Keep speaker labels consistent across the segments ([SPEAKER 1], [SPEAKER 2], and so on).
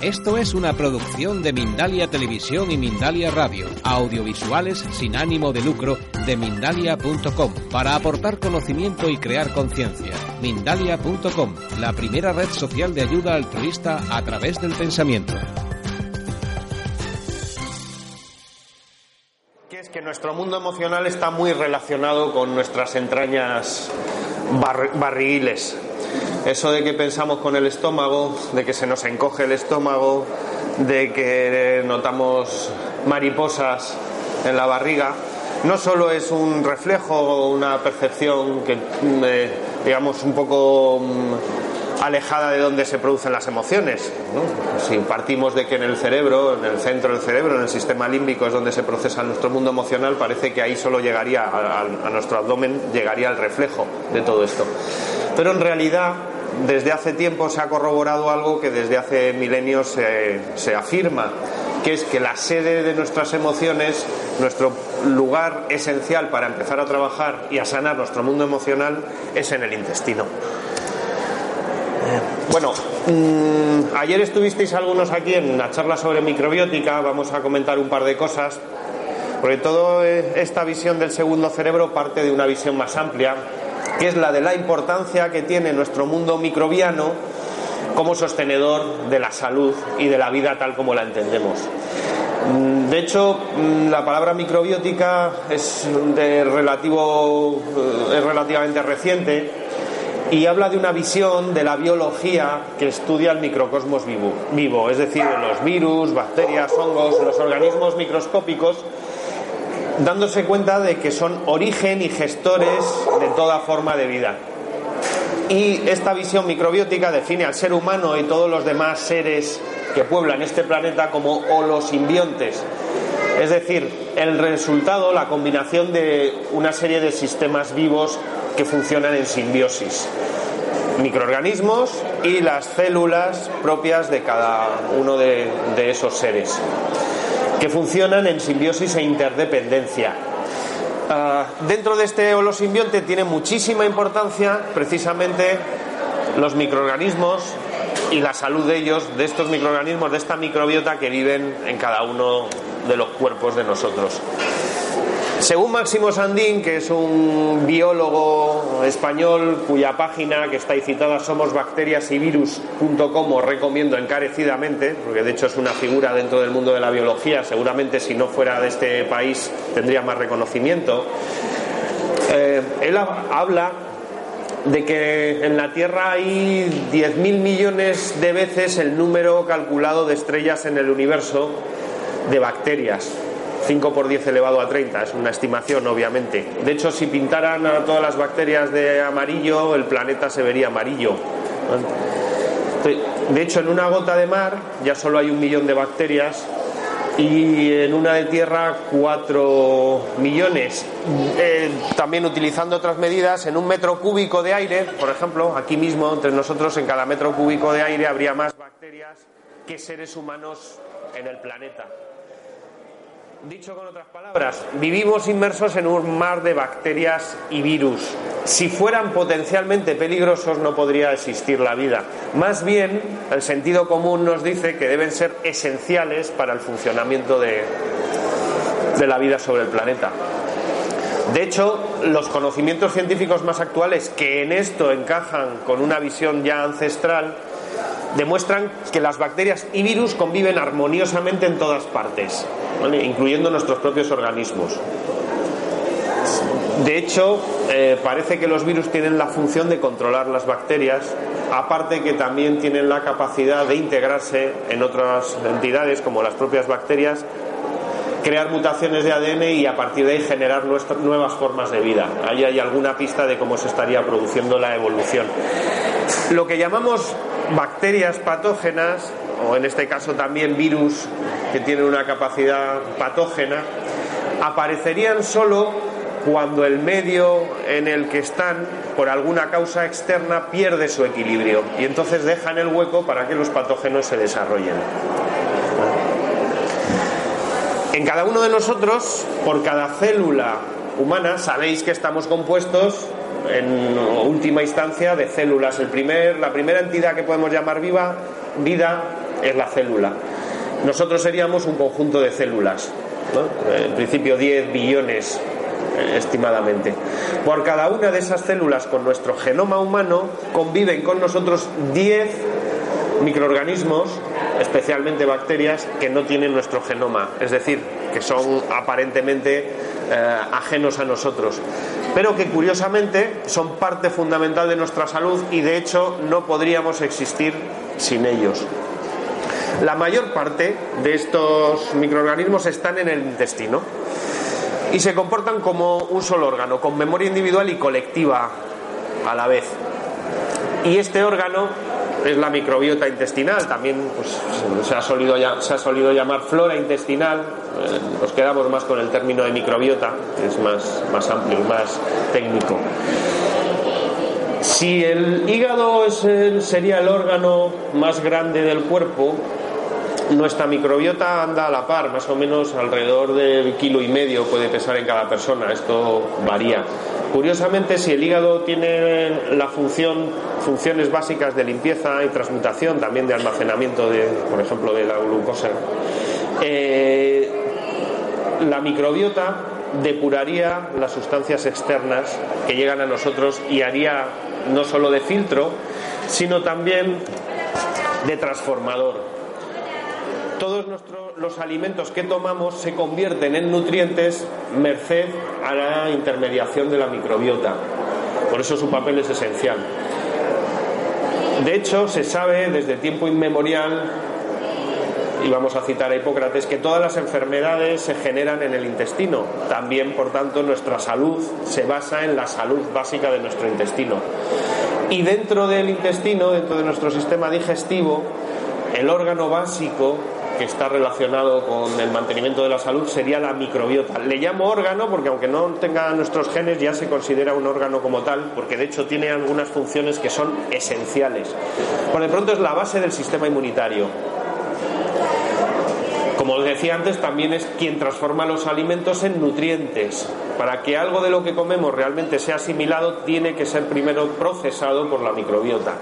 [SPEAKER 1] esto es una producción de Mindalia Televisión y Mindalia Radio, audiovisuales sin ánimo de lucro de mindalia.com, para aportar conocimiento y crear conciencia. Mindalia.com, la primera red social de ayuda altruista a través del pensamiento.
[SPEAKER 2] Que es que nuestro mundo emocional está muy relacionado con nuestras entrañas barriles eso de que pensamos con el estómago, de que se nos encoge el estómago, de que notamos mariposas en la barriga, no solo es un reflejo o una percepción que, eh, digamos, un poco mm, alejada de donde se producen las emociones. Si partimos de que en el cerebro, en el centro del cerebro, en el sistema límbico es donde se procesa nuestro mundo emocional, parece que ahí solo llegaría a nuestro abdomen, llegaría el reflejo de todo esto. Pero en realidad desde hace tiempo se ha corroborado algo que desde hace milenios se, afirma, que es que la sede de nuestras emociones, nuestro lugar esencial para empezar a trabajar y a sanar nuestro mundo emocional es en el intestino. Bueno, mm, ayer estuvisteis algunos aquí en la charla sobre microbiótica, vamos a comentar un par de cosas, porque toda esta visión del segundo cerebro parte de una visión más amplia que es la de la importancia que tiene nuestro mundo microbiano como sostenedor de la salud y de la vida tal como la entendemos. Mm, de hecho, mm, la palabra microbiótica es, de relativo, eh, es relativamente reciente y habla de una visión de la biología que estudia el microcosmos vivo, vivo es decir, los virus, bacterias, hongos, los organismos microscópicos dándose cuenta de que son origen y gestores de toda forma de vida. Y esta visión microbiótica define al ser humano y todos los demás seres que pueblan este planeta como holosimbiontes. Es decir, el resultado, la combinación de una serie de sistemas vivos que funcionan en simbiosis. Microorganismos y las células propias de cada uno de esos seres que funcionan en simbiosis e interdependencia. Ah, dentro de este holosimbionte tiene muchísima importancia precisamente los microorganismos y la salud de ellos, de estos microorganismos, de esta microbiota que viven en cada uno de los cuerpos de nosotros. Según Máximo Sandín, que es un biólogo español cuya página que está ahí citada somosbacteriasyvirus.com os recomiendo encarecidamente, porque de hecho es una figura dentro del mundo de la biología, seguramente si no fuera de este país tendría más reconocimiento. Eh, él habla de que en la Tierra hay 10.000 millones de veces el número calculado de estrellas en el universo de bacterias. 5 por 10 elevado a 30, es una estimación obviamente. De hecho, si pintaran a todas las bacterias de amarillo, el planeta se vería amarillo. De hecho, en una gota de mar ya solo hay un millón de bacterias y en una de tierra 4 millones. Eh, también utilizando otras medidas, en un metro cúbico de aire, por ejemplo, aquí mismo entre nosotros en cada metro cúbico de aire habría más bacterias que seres humanos en el planeta. Dicho con otras palabras, vivimos inmersos en un mar de bacterias y virus. Si fueran potencialmente peligrosos no podría existir la vida. Más bien, el sentido común nos dice que deben ser esenciales para el funcionamiento de, la vida sobre el planeta. De hecho, los conocimientos científicos más actuales que en esto encajan con una visión ya ancestral demuestran que las bacterias y virus conviven armoniosamente en todas partes, incluyendo nuestros propios organismos. De hecho, eh, parece que los virus tienen la función de controlar las bacterias, aparte que también tienen la capacidad de integrarse en otras entidades como las propias bacterias, crear mutaciones de ADN y a partir de ahí generar nuevas formas de vida. Ahí hay alguna pista de cómo se estaría produciendo la evolución. Lo que llamamos bacterias patógenas, o en este caso también virus que tienen una capacidad patógena, aparecerían solo cuando el medio en el que están, por alguna causa externa, pierde su equilibrio y entonces dejan el hueco para que los patógenos se desarrollen. En cada uno de nosotros, por cada célula humana, sabéis que estamos compuestos en última instancia de células. El primer, la primera entidad que podemos llamar viva, vida, es la célula. Nosotros seríamos un conjunto de células, en principio 10 billones eh, estimadamente. Por cada una de esas células con nuestro genoma humano conviven con nosotros 10 microorganismos, especialmente bacterias, que no tienen nuestro genoma, es decir, que son aparentemente eh, ajenos a nosotros, pero que curiosamente son parte fundamental de nuestra salud y de hecho no podríamos existir sin ellos. La mayor parte de estos microorganismos están en el intestino y se comportan como un solo órgano, con memoria individual y colectiva a la vez. Y este órgano es la microbiota intestinal, también pues, se, ha solido, se ha solido llamar flora intestinal, eh, nos quedamos más con el término de microbiota, que es más, más amplio y más técnico. Si el hígado es sería el órgano más grande del cuerpo, nuestra microbiota anda a la par, más o menos alrededor de kilo y medio puede pesar en cada persona, esto varía. Curiosamente, si el hígado tiene la función, funciones básicas de limpieza y transmutación, también de almacenamiento, de, por ejemplo, de la glucosa, eh, la microbiota depuraría las sustancias externas que llegan a nosotros y haría no solo de filtro, sino también de transformador todos los alimentos que tomamos se convierten en nutrientes merced a la intermediación de la microbiota. Por eso su papel es esencial. De hecho, se sabe desde tiempo inmemorial, y vamos a citar a Hipócrates, que todas las enfermedades se generan en el intestino. También, por tanto, nuestra salud se basa en la salud básica de nuestro intestino. Y dentro del intestino, dentro de nuestro sistema digestivo, el órgano básico que está relacionado con el mantenimiento de la salud sería la microbiota. Le llamo órgano porque aunque no tenga nuestros genes ya se considera un órgano como tal, porque de hecho tiene algunas funciones que son esenciales. Por de pronto es la base del sistema inmunitario. Como decía antes, también es quien transforma los alimentos en nutrientes. Para que algo de lo que comemos realmente sea asimilado, tiene que ser primero procesado por la microbiota.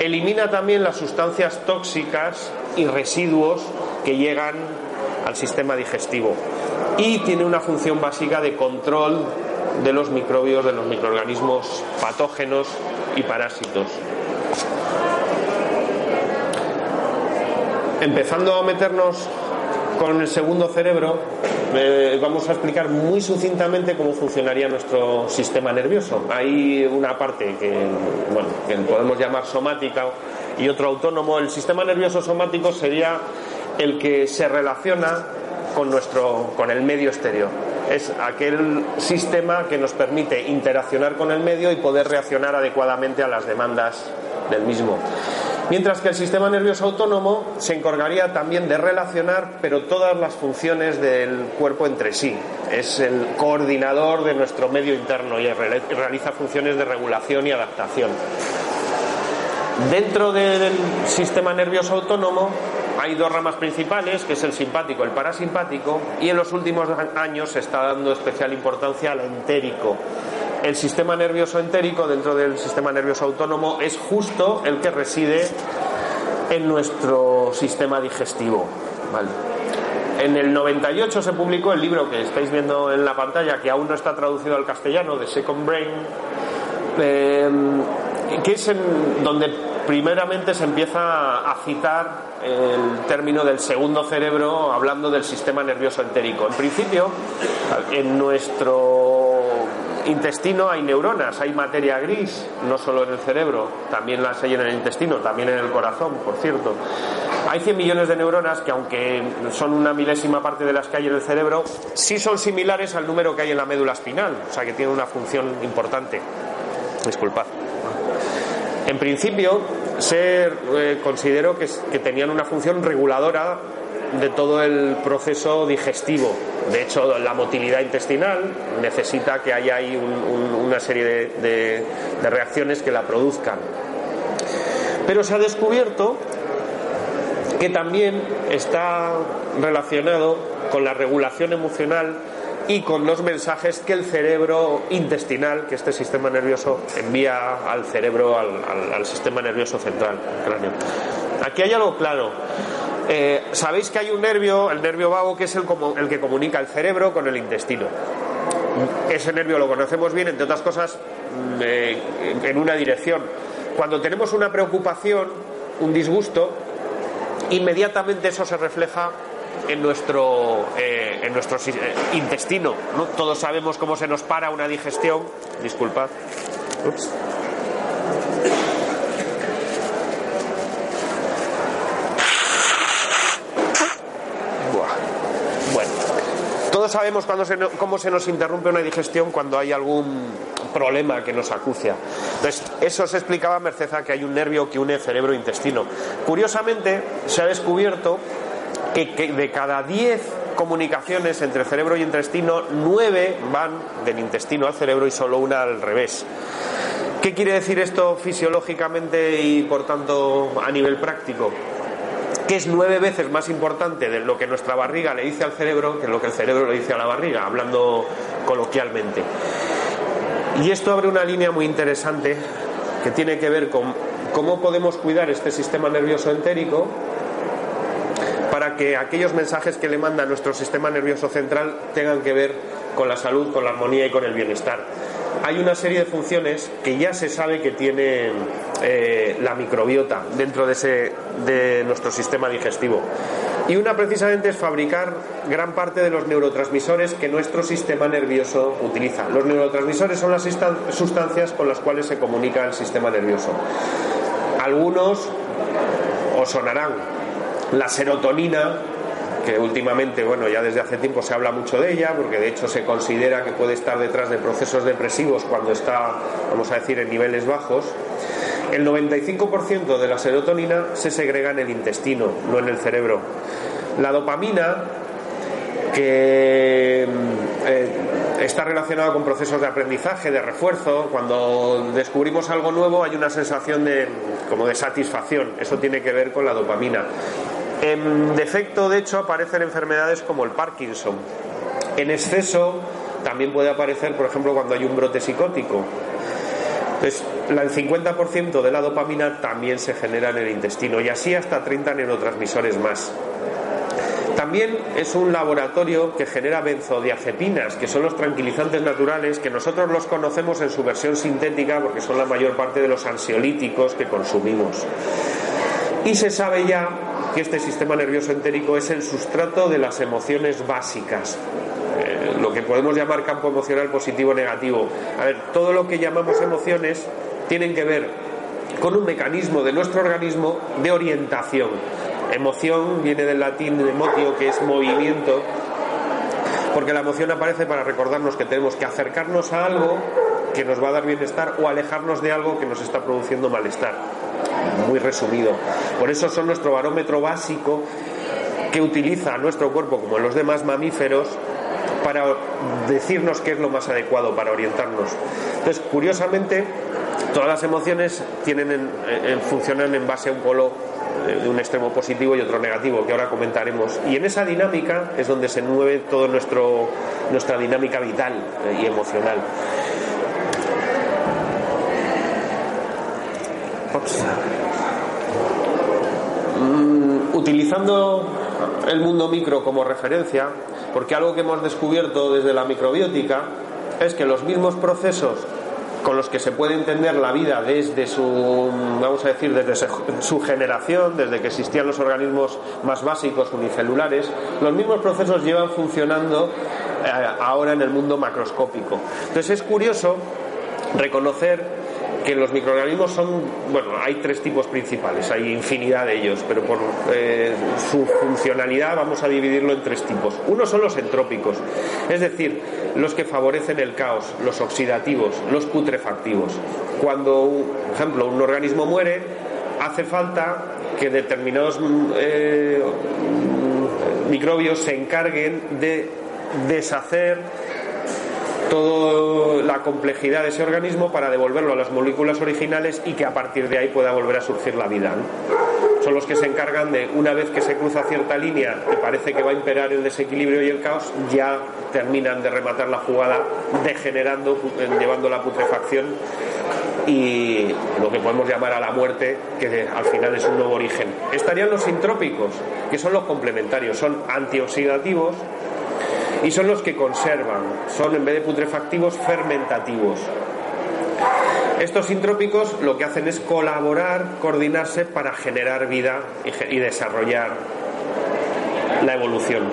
[SPEAKER 2] Elimina también las sustancias tóxicas y residuos que llegan al sistema digestivo y tiene una función básica de control de los microbios, de los microorganismos patógenos y parásitos. Empezando a meternos con el segundo cerebro, eh, vamos a explicar muy sucintamente cómo funcionaría nuestro sistema nervioso. Hay una parte que, que podemos llamar somática y otro autónomo. El sistema nervioso somático sería el que se relaciona con, nuestro, con el medio exterior. Es aquel sistema que nos permite interaccionar con el medio y poder reaccionar adecuadamente a las demandas del mismo. Mientras que el sistema nervioso autónomo se encargaría también de relacionar, pero todas las funciones del cuerpo entre sí. Es el coordinador de nuestro medio interno y realiza funciones de regulación y adaptación. Dentro del sistema nervioso autónomo hay dos ramas principales, que es el simpático y el parasimpático, y en los últimos años se está dando especial importancia al entérico. El sistema nervioso entérico dentro del sistema nervioso autónomo es justo el que reside en nuestro sistema digestivo. En el 98 se publicó el libro que estáis viendo en la pantalla, que aún no está traducido al castellano, de Second Brain, eh, que es donde primeramente se empieza a citar el término del segundo cerebro hablando del sistema nervioso entérico. En principio, en nuestro intestino hay neuronas, hay materia gris, no solo en el cerebro, también las hay en el intestino, también en el corazón, por cierto. Hay 100 millones de neuronas que, aunque son una milésima parte de las que hay en el cerebro, sí son similares al número que hay en la médula espinal, o sea que tiene una función importante. Disculpad. En principio, se eh, consideró que, tenían una función reguladora de todo el proceso digestivo. De hecho, la motilidad intestinal necesita que haya ahí una serie de reacciones que la produzcan. Pero se ha descubierto que también está relacionado con la regulación emocional y con los mensajes que el cerebro intestinal, que este sistema nervioso envía al cerebro, al, sistema nervioso central, cráneo. Aquí hay algo claro. Eh, Sabéis que hay un nervio, el nervio vago, que es el, el que comunica el cerebro con el intestino. Ese nervio lo conocemos bien, entre otras cosas, mm, eh, en una dirección. Cuando tenemos una preocupación, un disgusto, inmediatamente eso se refleja en nuestro, eh, en nuestro eh, intestino. ¿no? Todos sabemos cómo se nos para una digestión. Disculpad. Bueno, todos sabemos cuando cómo se nos interrumpe una digestión cuando hay algún problema que nos acucia. Entonces, eso se explicaba merced a que hay un nervio que une cerebro e intestino. Curiosamente, se ha descubierto que, de cada 10 comunicaciones entre cerebro y intestino, 9 van del intestino al cerebro y solo una al revés. ¿Qué quiere decir esto fisiológicamente y por tanto a nivel práctico? Que es nueve veces más importante de lo que nuestra barriga le dice al cerebro que lo que el cerebro le dice a la barriga, hablando coloquialmente. Y esto abre una línea muy interesante que tiene que ver con cómo podemos cuidar este sistema nervioso entérico para que aquellos mensajes que le manda nuestro sistema nervioso central tengan que ver con la salud, con la armonía y con el bienestar. Hay una serie de funciones que ya se sabe que tiene eh, la microbiota dentro de, ese, de nuestro sistema digestivo. Y una precisamente es fabricar gran parte de los neurotransmisores que nuestro sistema nervioso utiliza. Los neurotransmisores son las sustancias con las cuales se comunica el sistema nervioso. Algunos os sonarán, la serotonina, que últimamente, bueno, ya desde hace tiempo se habla mucho de ella, porque de hecho se considera que puede estar detrás de procesos depresivos cuando está, vamos a decir, en niveles bajos. El 95% de la serotonina se segrega en el intestino, no en el cerebro. La dopamina, que mm, eh, está relacionada con procesos de aprendizaje, de refuerzo. Cuando descubrimos algo nuevo hay una sensación de, como de satisfacción. Eso tiene que ver con la dopamina. En defecto, de hecho, aparecen enfermedades como el Parkinson. En exceso también puede aparecer, por ejemplo, cuando hay un brote psicótico. Entonces, el 50% de la dopamina también se genera en el intestino y así hasta 30 neurotransmisores más. También es un laboratorio que genera benzodiazepinas, que son los tranquilizantes naturales, que nosotros los conocemos en su versión sintética porque son la mayor parte de los ansiolíticos que consumimos. Y se sabe ya que este sistema nervioso entérico es el sustrato de las emociones básicas, eh, lo que podemos llamar campo emocional positivo o negativo. A ver, todo lo que llamamos emociones tienen que ver con un mecanismo de nuestro organismo de orientación. Emoción viene del latín emotio, que es movimiento, porque la emoción aparece para recordarnos que tenemos que acercarnos a algo que nos va a dar bienestar o alejarnos de algo que nos está produciendo malestar muy resumido. Por eso son nuestro barómetro básico que utiliza nuestro cuerpo, como los demás mamíferos, para decirnos qué es lo más adecuado, para orientarnos. Entonces, curiosamente, todas las emociones tienen funcionan en base a un polo eh, de un extremo positivo y otro negativo, que ahora comentaremos. Y en esa dinámica es donde se mueve toda nuestra dinámica vital eh, y emocional. Mm, utilizando el mundo micro como referencia, porque algo que hemos descubierto desde la microbiótica es que los mismos procesos con los que se puede entender la vida desde su, vamos a decir, desde su generación, desde que existían los organismos más básicos unicelulares, los mismos procesos llevan funcionando eh, ahora en el mundo macroscópico. Entonces es curioso reconocer que los microorganismos son, bueno, hay tres tipos principales, hay infinidad de ellos, pero por eh, su funcionalidad vamos a dividirlo en tres tipos. Uno son los entrópicos, es decir, los que favorecen el caos, los oxidativos, los putrefactivos. Cuando, por ejemplo, un organismo muere, hace falta que determinados eh, microbios se encarguen de deshacer toda la complejidad de ese organismo para devolverlo a las moléculas originales y que a partir de ahí pueda volver a surgir la vida. Son los que se encargan de, una vez que se cruza cierta línea y parece que va a imperar el desequilibrio y el caos, ya terminan de rematar la jugada degenerando, llevando la putrefacción y lo que podemos llamar a la muerte, que al final es un nuevo origen. Estarían los sintrópicos, que son los complementarios, son antioxidativos y son los que conservan, son en vez de putrefactivos fermentativos. Estos sintrópicos lo que hacen es colaborar, coordinarse para generar vida y, desarrollar la evolución.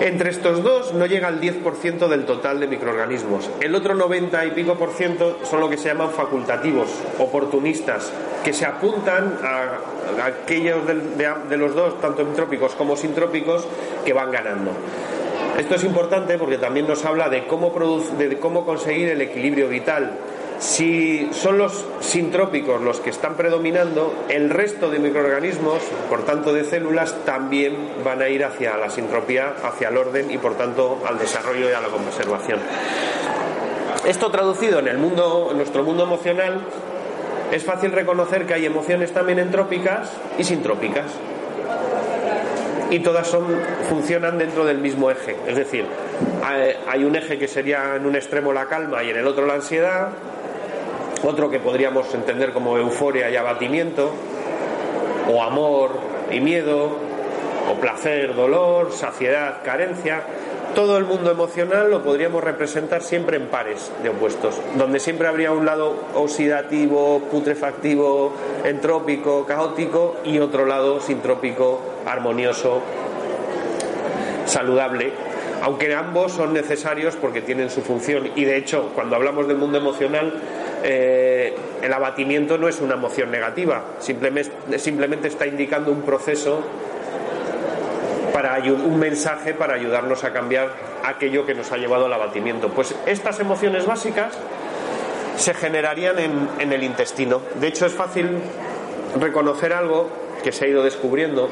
[SPEAKER 2] Entre estos dos no llega al 10% del total de microorganismos. El otro 90 y pico por ciento son lo que se llaman facultativos, oportunistas, que se apuntan a, aquellos de, los dos, tanto entrópicos como sintrópicos, que van ganando. Esto es importante porque también nos habla de cómo, de cómo conseguir el equilibrio vital. Si son los sintrópicos los que están predominando, el resto de microorganismos, por tanto de células, también van a ir hacia la sintropía, hacia el orden y por tanto al desarrollo y a la conservación. Esto traducido en el mundo, en nuestro mundo emocional, es fácil reconocer que hay emociones también entrópicas y sintrópicas y todas son, funcionan dentro del mismo eje. Es decir, hay un eje que sería en un extremo la calma y en el otro la ansiedad, otro que podríamos entender como euforia y abatimiento, o amor y miedo, o placer, dolor, saciedad, carencia. Todo el mundo emocional lo podríamos representar siempre en pares de opuestos, donde siempre habría un lado oxidativo, putrefactivo, entrópico, caótico y otro lado sintrópico, armonioso, saludable, aunque ambos son necesarios porque tienen su función. Y de hecho, cuando hablamos del mundo emocional, eh, el abatimiento no es una emoción negativa, simplemente, simplemente está indicando un proceso para un mensaje para ayudarnos a cambiar aquello que nos ha llevado al abatimiento. Pues estas emociones básicas se generarían en, en el intestino. De hecho, es fácil reconocer algo que se ha ido descubriendo.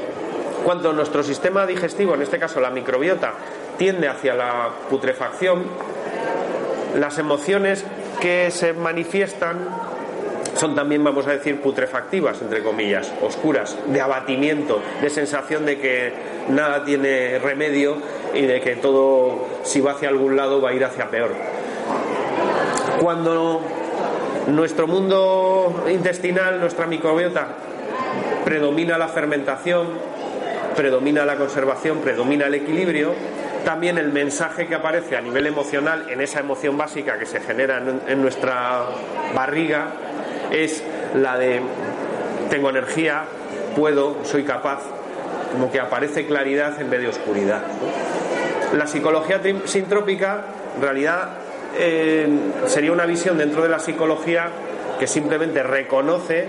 [SPEAKER 2] Cuando nuestro sistema digestivo, en este caso la microbiota, tiende hacia la putrefacción, las emociones que se manifiestan son también, vamos a decir, putrefactivas, entre comillas, oscuras, de abatimiento, de sensación de que nada tiene remedio y de que todo, si va hacia algún lado, va a ir hacia peor. Cuando nuestro mundo intestinal, nuestra microbiota, predomina la fermentación, predomina la conservación, predomina el equilibrio, también el mensaje que aparece a nivel emocional en esa emoción básica que se genera en, nuestra barriga es la de tengo energía, puedo, soy capaz, como que aparece claridad en vez de oscuridad. La psicología sintrópica, en realidad, eh, sería una visión dentro de la psicología que simplemente reconoce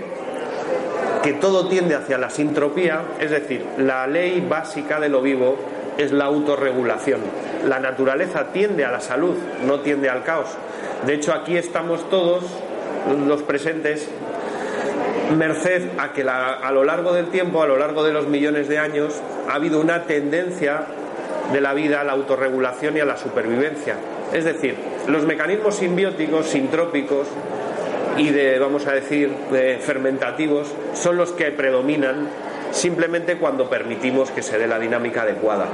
[SPEAKER 2] que todo tiende hacia la sintropía, es decir, la ley básica de lo vivo es la autorregulación. La naturaleza tiende a la salud, no tiende al caos. De hecho, aquí estamos todos los presentes merced a que a lo largo del tiempo, a lo largo de los millones de años, ha habido una tendencia de la vida a la autorregulación y a la supervivencia. Es decir, los mecanismos simbióticos, sintrópicos y de, vamos a decir, de fermentativos son los que predominan simplemente cuando permitimos que se dé la dinámica adecuada.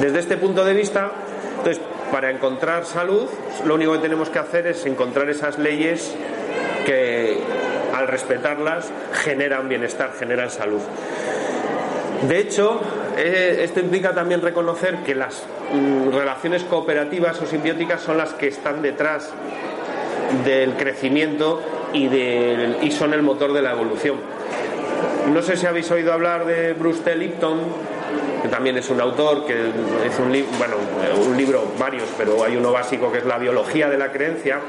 [SPEAKER 2] Desde este punto de vista, entonces, para encontrar salud, lo único que tenemos que hacer es encontrar esas leyes que, al respetarlas, generan bienestar, generan salud. De hecho, eh, esto implica también reconocer que las mm, relaciones cooperativas o simbióticas son las que están detrás del crecimiento y, son el motor de la evolución. No sé si habéis oído hablar de Bruce T. Lipton, también es un autor, que es un, libro, bueno, un libro, varios, pero hay uno básico que es La biología de la creencia.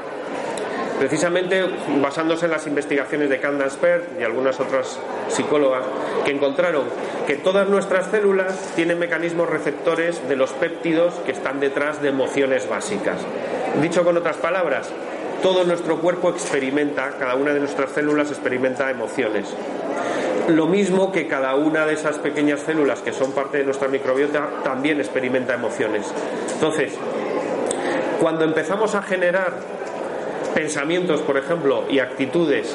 [SPEAKER 2] precisamente basándose en las investigaciones de Candace Pert y algunas otras psicólogas que encontraron que todas nuestras células tienen mecanismos receptores de los péptidos que están detrás de emociones básicas. Dicho con otras palabras, todo nuestro cuerpo experimenta, cada una de nuestras células experimenta emociones. Lo mismo que cada una de esas pequeñas células que son parte de nuestra microbiota también experimenta emociones. Entonces, cuando empezamos a generar pensamientos, por ejemplo, y actitudes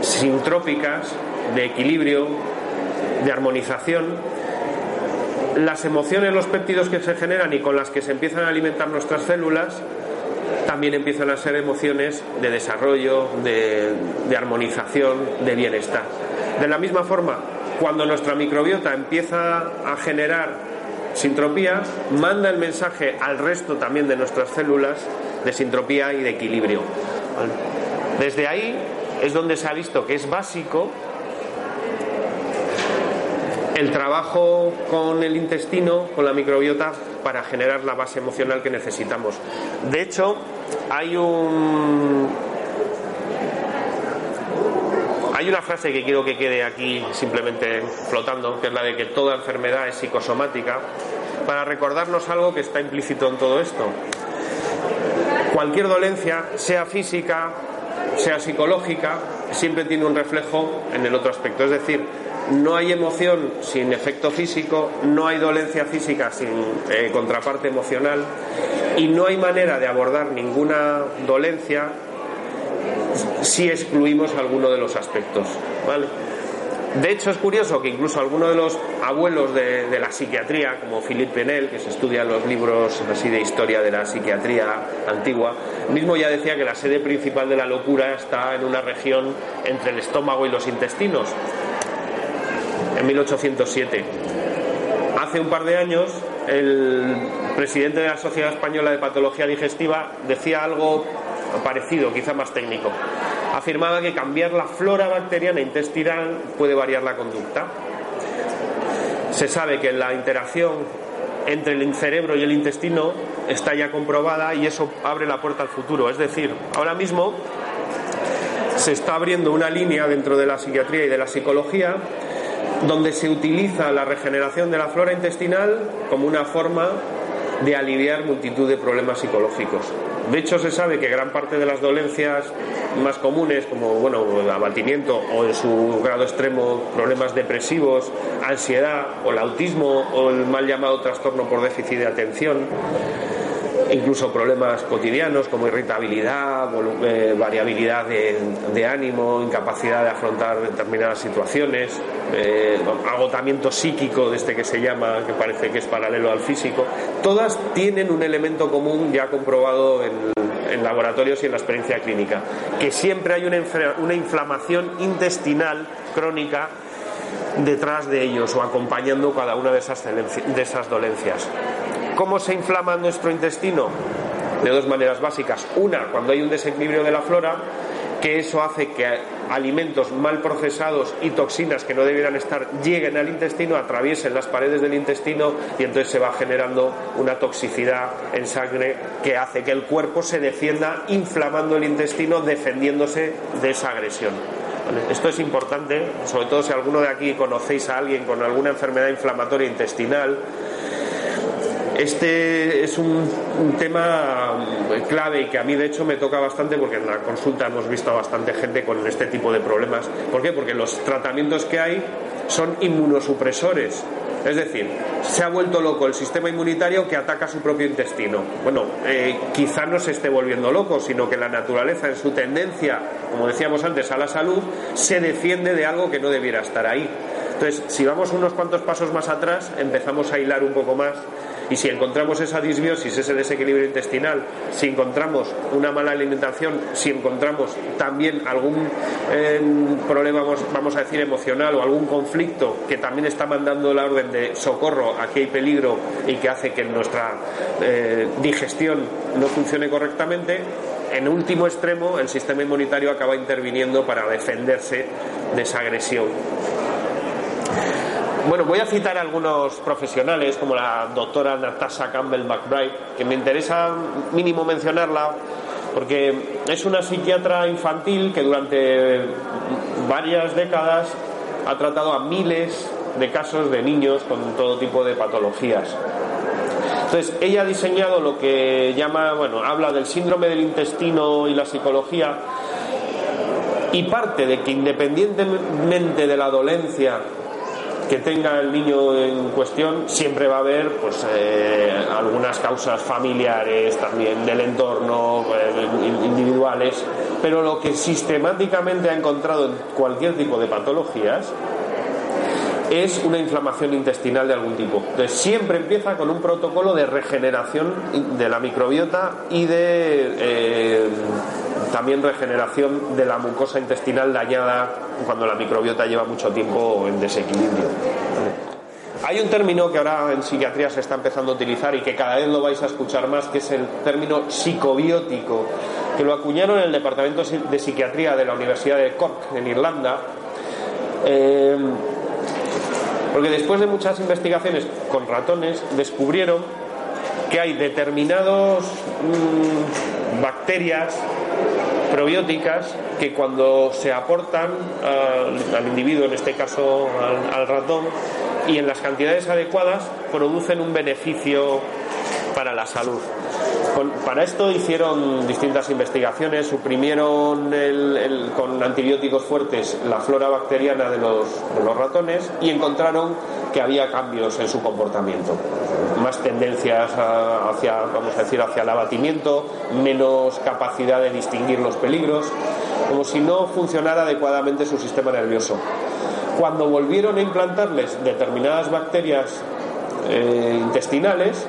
[SPEAKER 2] sintrópicas, de equilibrio, de armonización, las emociones, los péptidos que se generan y con las que se empiezan a alimentar nuestras células, también empiezan a ser emociones de desarrollo, de, de armonización, de bienestar. De la misma forma, cuando nuestra microbiota empieza a generar sintropía, manda el mensaje al resto también de nuestras células de sintropía y de equilibrio. Desde ahí es donde se ha visto que es básico el trabajo con el intestino, con la microbiota, para generar la base emocional que necesitamos. De hecho, hay un, hay una frase que quiero que quede aquí simplemente flotando, que es la de que toda enfermedad es psicosomática, para recordarnos algo que está implícito en todo esto. Cualquier dolencia, sea física, sea psicológica, siempre tiene un reflejo en el otro aspecto. Es decir, no hay emoción sin efecto físico, no hay dolencia física sin eh, contraparte emocional y no hay manera de abordar ninguna dolencia si excluimos alguno de los aspectos. ¿vale? De hecho, es curioso que incluso algunos de los abuelos de, la psiquiatría, como Philippe Penel, que se estudia en los libros así de historia de la psiquiatría antigua, mismo ya decía que la sede principal de la locura está en una región entre el estómago y los intestinos, en 1807. Hace un par de años, el presidente de la Sociedad Española de Patología Digestiva decía algo parecido, quizá más técnico. Afirmaba que cambiar la flora bacteriana intestinal puede variar la conducta. Se sabe que la interacción entre el cerebro y el intestino está ya comprobada y eso abre la puerta al futuro. Es decir, ahora mismo se está abriendo una línea dentro de la psiquiatría y de la psicología donde se utiliza la regeneración de la flora intestinal como una forma de aliviar multitud de problemas psicológicos. De hecho, se sabe que gran parte de las dolencias más comunes, como bueno, abatimiento o en su grado extremo problemas depresivos, ansiedad o el autismo o el mal llamado trastorno por déficit de atención, incluso problemas cotidianos como irritabilidad, eh, variabilidad de, ánimo, incapacidad de afrontar determinadas situaciones, eh, agotamiento psíquico, desde que se llama, que parece que es paralelo al físico, todas tienen un elemento común ya comprobado en, laboratorios y en la experiencia clínica, que siempre hay una, una inflamación intestinal crónica detrás de ellos o acompañando cada una de de esas dolencias. ¿Cómo se inflama nuestro intestino? De dos maneras básicas. Una, cuando hay un desequilibrio de la flora, que eso hace que alimentos mal procesados y toxinas que no debieran estar lleguen al intestino, atraviesen las paredes del intestino y entonces se va generando una toxicidad en sangre que hace que el cuerpo se defienda inflamando el intestino, defendiéndose de esa agresión. Esto es importante, sobre todo si alguno de aquí conocéis a alguien con alguna enfermedad inflamatoria intestinal este es un, tema clave y que a mí de hecho me toca bastante porque en la consulta hemos visto a bastante gente con este tipo de problemas. ¿Por qué? Porque los tratamientos que hay son inmunosupresores. Es decir, se ha vuelto loco el sistema inmunitario que ataca su propio intestino. Bueno, eh, quizá no se esté volviendo loco, sino que la naturaleza en su tendencia, como decíamos antes, a la salud, se defiende de algo que no debiera estar ahí. Entonces, si vamos unos cuantos pasos más atrás, empezamos a hilar un poco más y si encontramos esa disbiosis, ese desequilibrio intestinal, si encontramos una mala alimentación, si encontramos también algún eh, problema, vamos, a decir, emocional o algún conflicto que también está mandando la orden de socorro, aquí hay peligro y que hace que nuestra eh, digestión no funcione correctamente, en último extremo el sistema inmunitario acaba interviniendo para defenderse de esa agresión. Bueno, voy a citar a algunos profesionales, como la doctora Natasha Campbell McBride, que me interesa mínimo mencionarla porque es una psiquiatra infantil que durante varias décadas ha tratado a miles de casos de niños con todo tipo de patologías. Entonces, ella ha diseñado lo que llama, bueno, habla del síndrome del intestino y la psicología y parte de que independientemente de la dolencia que tenga el niño en cuestión, siempre va a haber pues, eh, algunas causas familiares, también del entorno, eh, individuales, pero lo que sistemáticamente ha encontrado en cualquier tipo de patologías es una inflamación intestinal de algún tipo. Entonces siempre empieza con un protocolo de regeneración de la microbiota y de eh, también regeneración de la mucosa intestinal dañada cuando la microbiota lleva mucho tiempo en desequilibrio. Hay un término que ahora en psiquiatría se está empezando a utilizar y que cada vez lo vais a escuchar más, que es el término psicobiótico, que lo acuñaron en el Departamento de Psiquiatría de la Universidad de Cork, en Irlanda. Eh, porque después de muchas investigaciones con ratones descubrieron que hay determinados mm, bacterias probióticas que cuando se aportan al, individuo, en este caso al, ratón, y en las cantidades adecuadas, producen un beneficio para la salud. Para esto hicieron distintas investigaciones, suprimieron con antibióticos fuertes la flora bacteriana de los, de los ratones y encontraron que había cambios en su comportamiento, más tendencias hacia, vamos a decir, hacia el abatimiento, menos capacidad de distinguir los peligros, como si no funcionara adecuadamente su sistema nervioso. Cuando volvieron a implantarles determinadas bacterias eh, intestinales,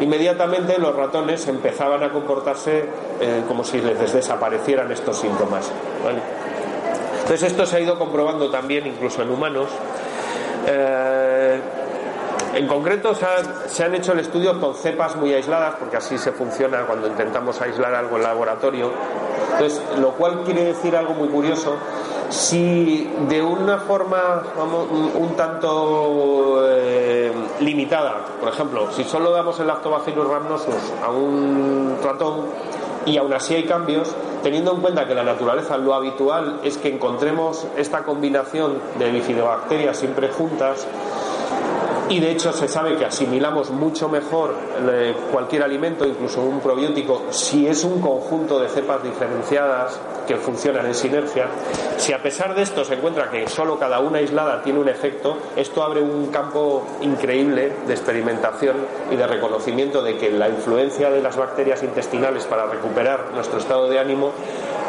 [SPEAKER 2] inmediatamente los ratones empezaban a comportarse eh, como si les desaparecieran estos síntomas. Entonces esto se ha ido comprobando también incluso en humanos eh, en concreto se, han hecho el estudio con cepas muy aisladas, porque así se funciona cuando intentamos aislar algo en laboratorio. Entonces, lo cual quiere decir algo muy curioso. Si de una forma un, tanto eh, limitada, por ejemplo, si solo damos el lactobacillus rhamnosus a un ratón y aún así hay cambios, teniendo en cuenta que la naturaleza lo habitual es que encontremos esta combinación de bifidobacterias siempre juntas, y de hecho se sabe que asimilamos mucho mejor eh, cualquier alimento, incluso un probiótico, si es un conjunto de cepas diferenciadas que funcionan en sinergia. Si a pesar de esto se encuentra que solo cada una aislada tiene un efecto, esto abre un campo increíble de experimentación y de reconocimiento de que la influencia de las bacterias intestinales para recuperar nuestro estado de ánimo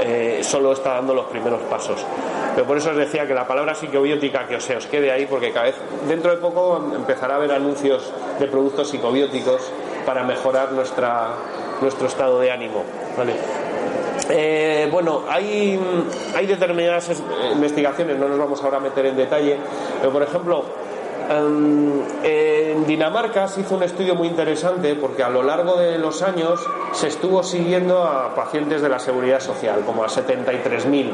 [SPEAKER 2] eh, solo está dando los primeros pasos. Pero por eso os decía que la palabra psicobiótica que se os quede ahí, porque cada vez dentro de poco empezará a haber anuncios de productos psicobióticos para mejorar nuestra, nuestro estado de ánimo. Eh, bueno, hay, hay determinadas investigaciones, no nos vamos ahora a meter en detalle, pero por ejemplo, em, en Dinamarca se hizo un estudio muy interesante porque a lo largo de los años se estuvo siguiendo a pacientes de la seguridad social, como a 73.000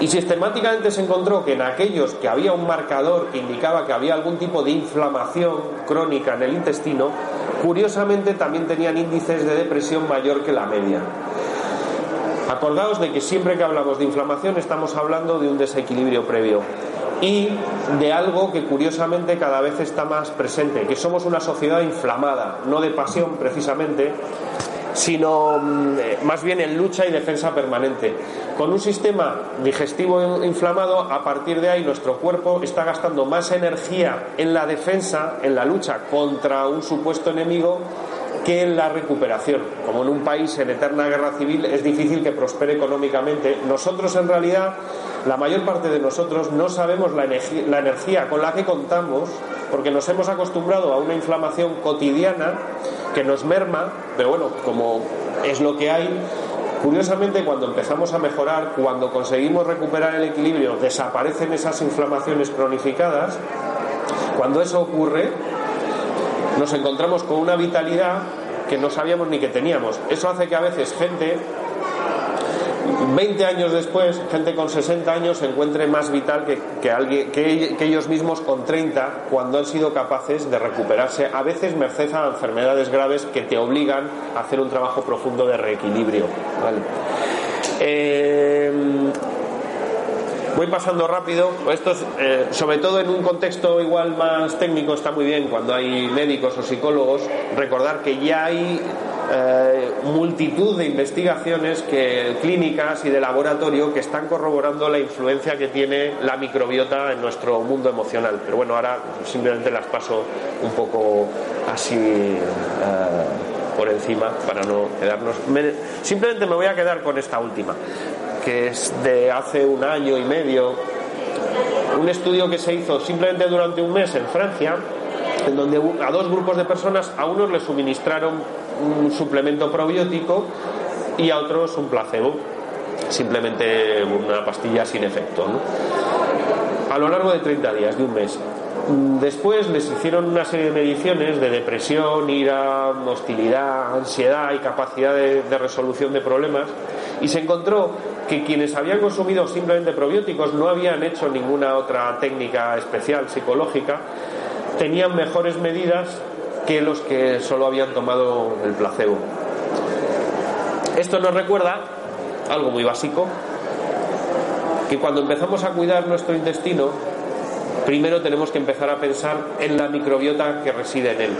[SPEAKER 2] y sistemáticamente se encontró que en aquellos que había un marcador que indicaba que había algún tipo de inflamación crónica en el intestino, curiosamente también tenían índices de depresión mayor que la media. Acordaos de que siempre que hablamos de inflamación estamos hablando de un desequilibrio previo y de algo que curiosamente cada vez está más presente, que somos una sociedad inflamada, no de pasión precisamente, sino mm, eh, más bien en lucha y defensa permanente. Con un sistema digestivo inflamado, a partir de ahí nuestro cuerpo está gastando más energía en la defensa, en la lucha contra un supuesto enemigo, que en la recuperación. Como en un país en eterna guerra civil es difícil que prospere económicamente, nosotros en realidad, la mayor parte de nosotros no sabemos la energía con la que contamos porque nos hemos acostumbrado a una inflamación cotidiana que nos merma, pero bueno, como es lo que hay, curiosamente cuando empezamos a mejorar, cuando conseguimos recuperar el equilibrio, desaparecen esas inflamaciones cronificadas, cuando eso ocurre, nos encontramos con una vitalidad que no sabíamos ni que teníamos. Eso hace que a veces gente 20 años después, gente con 60 años se encuentre más vital que, que, alguien, que, ellos mismos con 30 cuando han sido capaces de recuperarse, a veces merced a enfermedades graves que te obligan a hacer un trabajo profundo de reequilibrio. Eh, voy pasando rápido. Esto eh, sobre todo en un contexto igual más técnico, está muy bien cuando hay médicos o psicólogos. Recordar que ya hay eh, multitud de investigaciones que, clínicas y de laboratorio que están corroborando la influencia que tiene la microbiota en nuestro mundo emocional. Pero bueno, ahora simplemente las paso un poco así. Eh, por encima para no quedarnos. simplemente me voy a quedar con esta última que es de hace un año y medio, un estudio que se hizo simplemente durante un mes en Francia, en donde a dos grupos de personas, a unos les suministraron un suplemento probiótico y a otros un placebo, simplemente una pastilla sin efecto. A lo largo de 30 días, de un mes. Después les hicieron una serie de mediciones de depresión, ira, hostilidad, ansiedad y capacidad de, de resolución de problemas y se encontró que quienes habían consumido simplemente probióticos no habían hecho ninguna otra técnica especial psicológica, tenían mejores medidas que los que solo habían tomado el placebo. Esto nos recuerda algo muy básico, que cuando empezamos a cuidar nuestro intestino, primero tenemos que empezar a pensar en la microbiota que reside en él.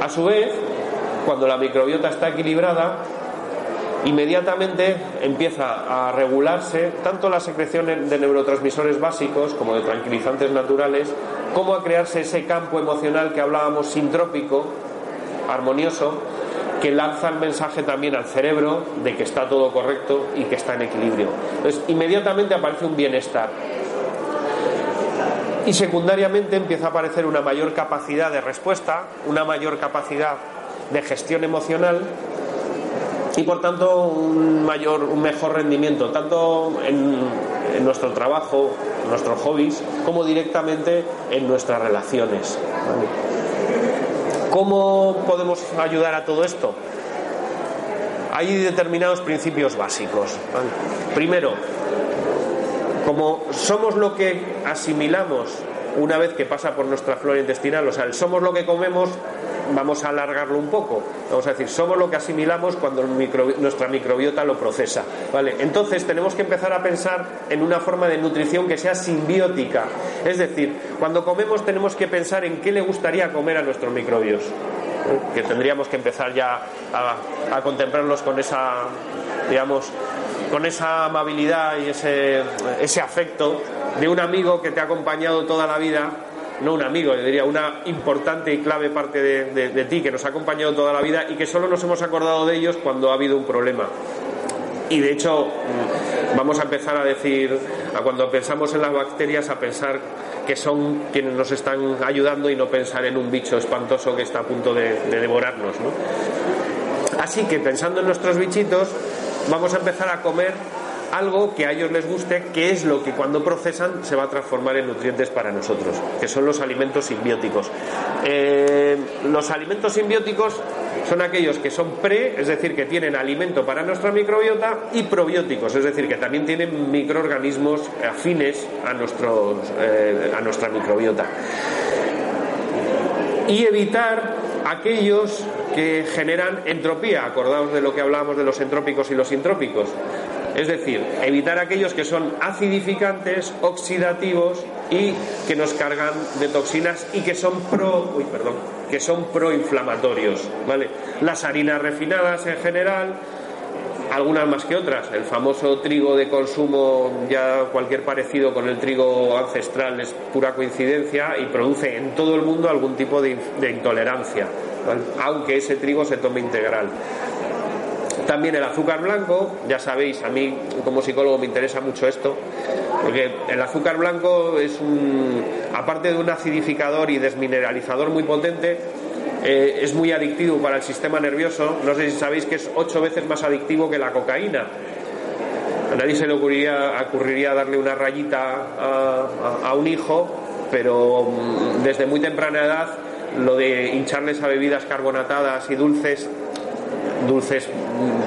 [SPEAKER 2] A su vez, cuando la microbiota está equilibrada, inmediatamente empieza a regularse tanto la secreción de neurotransmisores básicos como de tranquilizantes naturales, como a crearse ese campo emocional que hablábamos sintrópico, armonioso, que lanza el mensaje también al cerebro de que está todo correcto y que está en equilibrio. Entonces, inmediatamente aparece un bienestar. Y secundariamente empieza a aparecer una mayor capacidad de respuesta, una mayor capacidad de gestión emocional y por tanto un mayor, un mejor rendimiento, tanto en, nuestro trabajo, en nuestros hobbies, como directamente en nuestras relaciones. ¿Cómo podemos ayudar a todo esto? Hay determinados principios básicos. Primero, como somos lo que asimilamos una vez que pasa por nuestra flora intestinal, o sea, somos lo que comemos vamos a alargarlo un poco. Vamos a decir, somos lo que asimilamos cuando nuestra microbiota lo procesa. ¿vale? Entonces tenemos que empezar a pensar en una forma de nutrición que sea simbiótica. Es decir, cuando comemos tenemos que pensar en qué le gustaría comer a nuestros microbios. ¿eh? Que tendríamos que empezar ya a, a contemplarlos con esa, digamos, con esa amabilidad y ese, ese afecto de un amigo que te ha acompañado toda la vida no un amigo, yo diría una importante y clave parte de, ti que nos ha acompañado toda la vida y que solo nos hemos acordado de ellos cuando ha habido un problema. Y de hecho, mm, vamos a empezar a decir, a cuando pensamos en las bacterias, a pensar que son quienes nos están ayudando y no pensar en un bicho espantoso que está a punto de, de devorarnos. ¿no? Así que pensando en nuestros bichitos, vamos a empezar a comer algo que a ellos les guste, que es lo que cuando procesan se va a transformar en nutrientes para nosotros, que son los alimentos simbióticos. Eh, los alimentos simbióticos son aquellos que son pre, es decir, que tienen alimento para nuestra microbiota, y probióticos, es decir, que también tienen microorganismos afines a, nuestros, eh, a nuestra microbiota. Y evitar aquellos que generan entropía. Acordaos de lo que hablábamos de los entrópicos y los intrópicos. Es decir, evitar aquellos que son acidificantes, oxidativos y que nos cargan de toxinas y que son pro, uy, perdón, que son proinflamatorios, ¿vale? Las harinas refinadas en general, algunas más que otras. El famoso trigo de consumo, ya cualquier parecido con el trigo ancestral es pura coincidencia y produce en todo el mundo algún tipo de, intolerancia, aunque ese trigo se tome integral. También el azúcar blanco, ya sabéis, a mí como psicólogo me interesa mucho esto, porque el azúcar blanco es un, aparte de un acidificador y desmineralizador muy potente, eh, es muy adictivo para el sistema nervioso. No sé si sabéis que es ocho veces más adictivo que la cocaína. A nadie se le ocurriría, darle una rayita a, un hijo, pero mm, desde muy temprana edad lo de hincharles a bebidas carbonatadas y dulces, dulces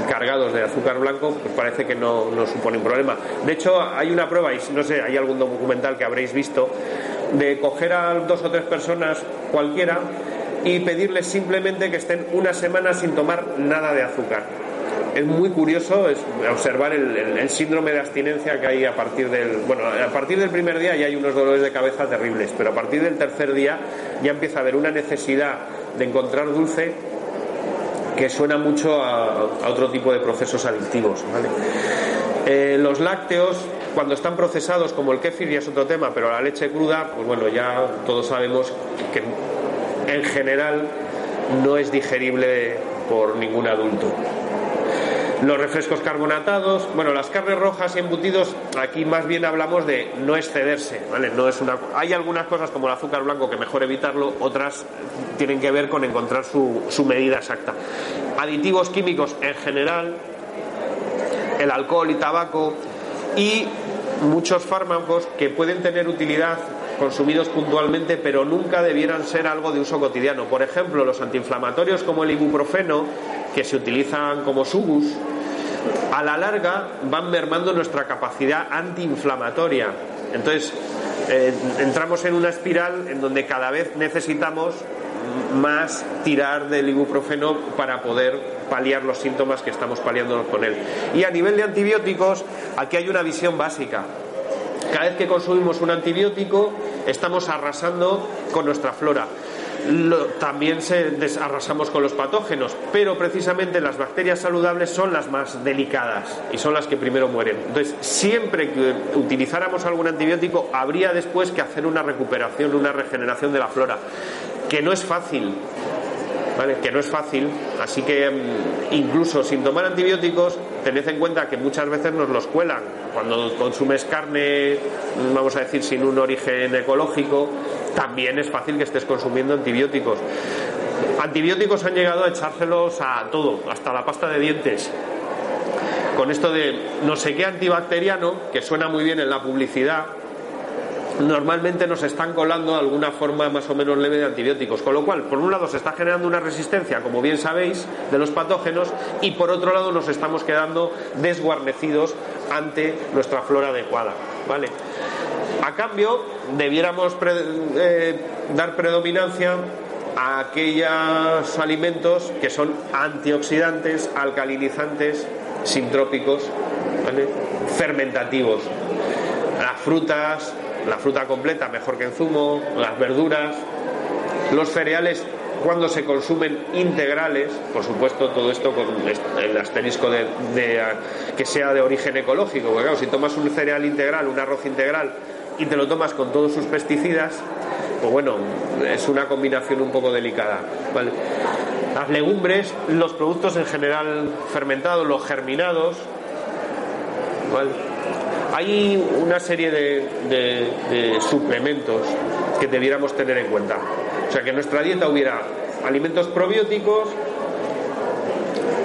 [SPEAKER 2] cargados de azúcar blanco, pues parece que no, no supone un problema. De hecho, hay una prueba, y no sé, hay algún documental que habréis visto, de coger a dos o tres personas cualquiera y pedirles simplemente que estén una semana sin tomar nada de azúcar. Es muy curioso observar el, síndrome de abstinencia que hay a partir del bueno a partir del primer día ya hay unos dolores de cabeza terribles, pero a partir del tercer día ya empieza a haber una necesidad de encontrar dulce que suena mucho a, otro tipo de procesos adictivos. Eh, los lácteos cuando están procesados como el kéfir ya es otro tema, pero la leche cruda, pues bueno, ya todos sabemos que en general no es digerible por ningún adulto. Los refrescos carbonatados, bueno, las carnes rojas y embutidos, aquí más bien hablamos de no excederse, ¿vale? No es una, hay algunas cosas como el azúcar blanco que mejor evitarlo, otras tienen que ver con encontrar su, su medida exacta. Aditivos químicos en general, el alcohol y tabaco y muchos fármacos que pueden tener utilidad consumidos puntualmente, pero nunca debieran ser algo de uso cotidiano. Por ejemplo, los antiinflamatorios como el ibuprofeno, que se utilizan como subus, a la larga van mermando nuestra capacidad antiinflamatoria. Entonces, eh, entramos en una espiral en donde cada vez necesitamos más tirar del ibuprofeno para poder paliar los síntomas que estamos paliándonos con él. Y a nivel de antibióticos, aquí hay una visión básica. Cada vez que consumimos un antibiótico, estamos arrasando con nuestra flora. También se arrasamos con los patógenos, pero precisamente las bacterias saludables son las más delicadas y son las que primero mueren. Entonces, siempre que utilizáramos algún antibiótico, habría después que hacer una recuperación, una regeneración de la flora, que no es fácil, ¿Vale? que no es fácil, así que mm, incluso sin tomar antibióticos, tened en cuenta que muchas veces nos los cuelan. Cuando consumes carne, mm, vamos a decir, sin un origen ecológico, también es fácil que estés consumiendo antibióticos. Antibióticos han llegado a echárselos a todo, hasta la pasta de dientes. Con esto de no sé qué antibacteriano, que suena muy bien en la publicidad, normalmente nos están colando alguna forma más o menos leve de antibióticos. Con lo cual, por un lado se está generando una resistencia, como bien sabéis, de los patógenos y por otro lado nos estamos quedando desguarnecidos ante nuestra flora adecuada. ¿vale? A cambio, debiéramos eh, dar predominancia a aquellos alimentos que son antioxidantes, alcalinizantes, sintrópicos, fermentativos. Las frutas, la fruta completa mejor que en zumo, las verduras, los cereales cuando se consumen integrales, por supuesto todo esto con el asterisco de, que sea de origen ecológico, porque claro, si tomas un cereal integral, un arroz integral y te lo tomas con todos sus pesticidas, pues bueno, es una combinación un poco delicada. Las legumbres, los productos en general fermentados, los germinados, hay una serie de, suplementos que debiéramos tener en cuenta. O sea, que en nuestra dieta hubiera alimentos probióticos,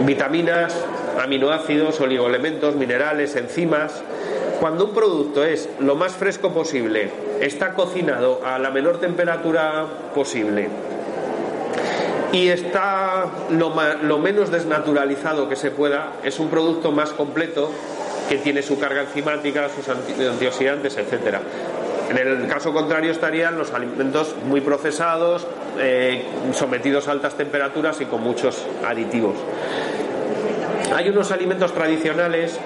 [SPEAKER 2] vitaminas, aminoácidos, oligoelementos, minerales, enzimas. Cuando un producto es lo más fresco posible, está cocinado a la menor temperatura posible y está lo, lo menos desnaturalizado que se pueda, es un producto más completo que tiene su carga enzimática, sus antioxidantes, etcétera. En el caso contrario estarían los alimentos muy procesados, eh, sometidos a altas temperaturas y con muchos aditivos. Hay unos alimentos tradicionales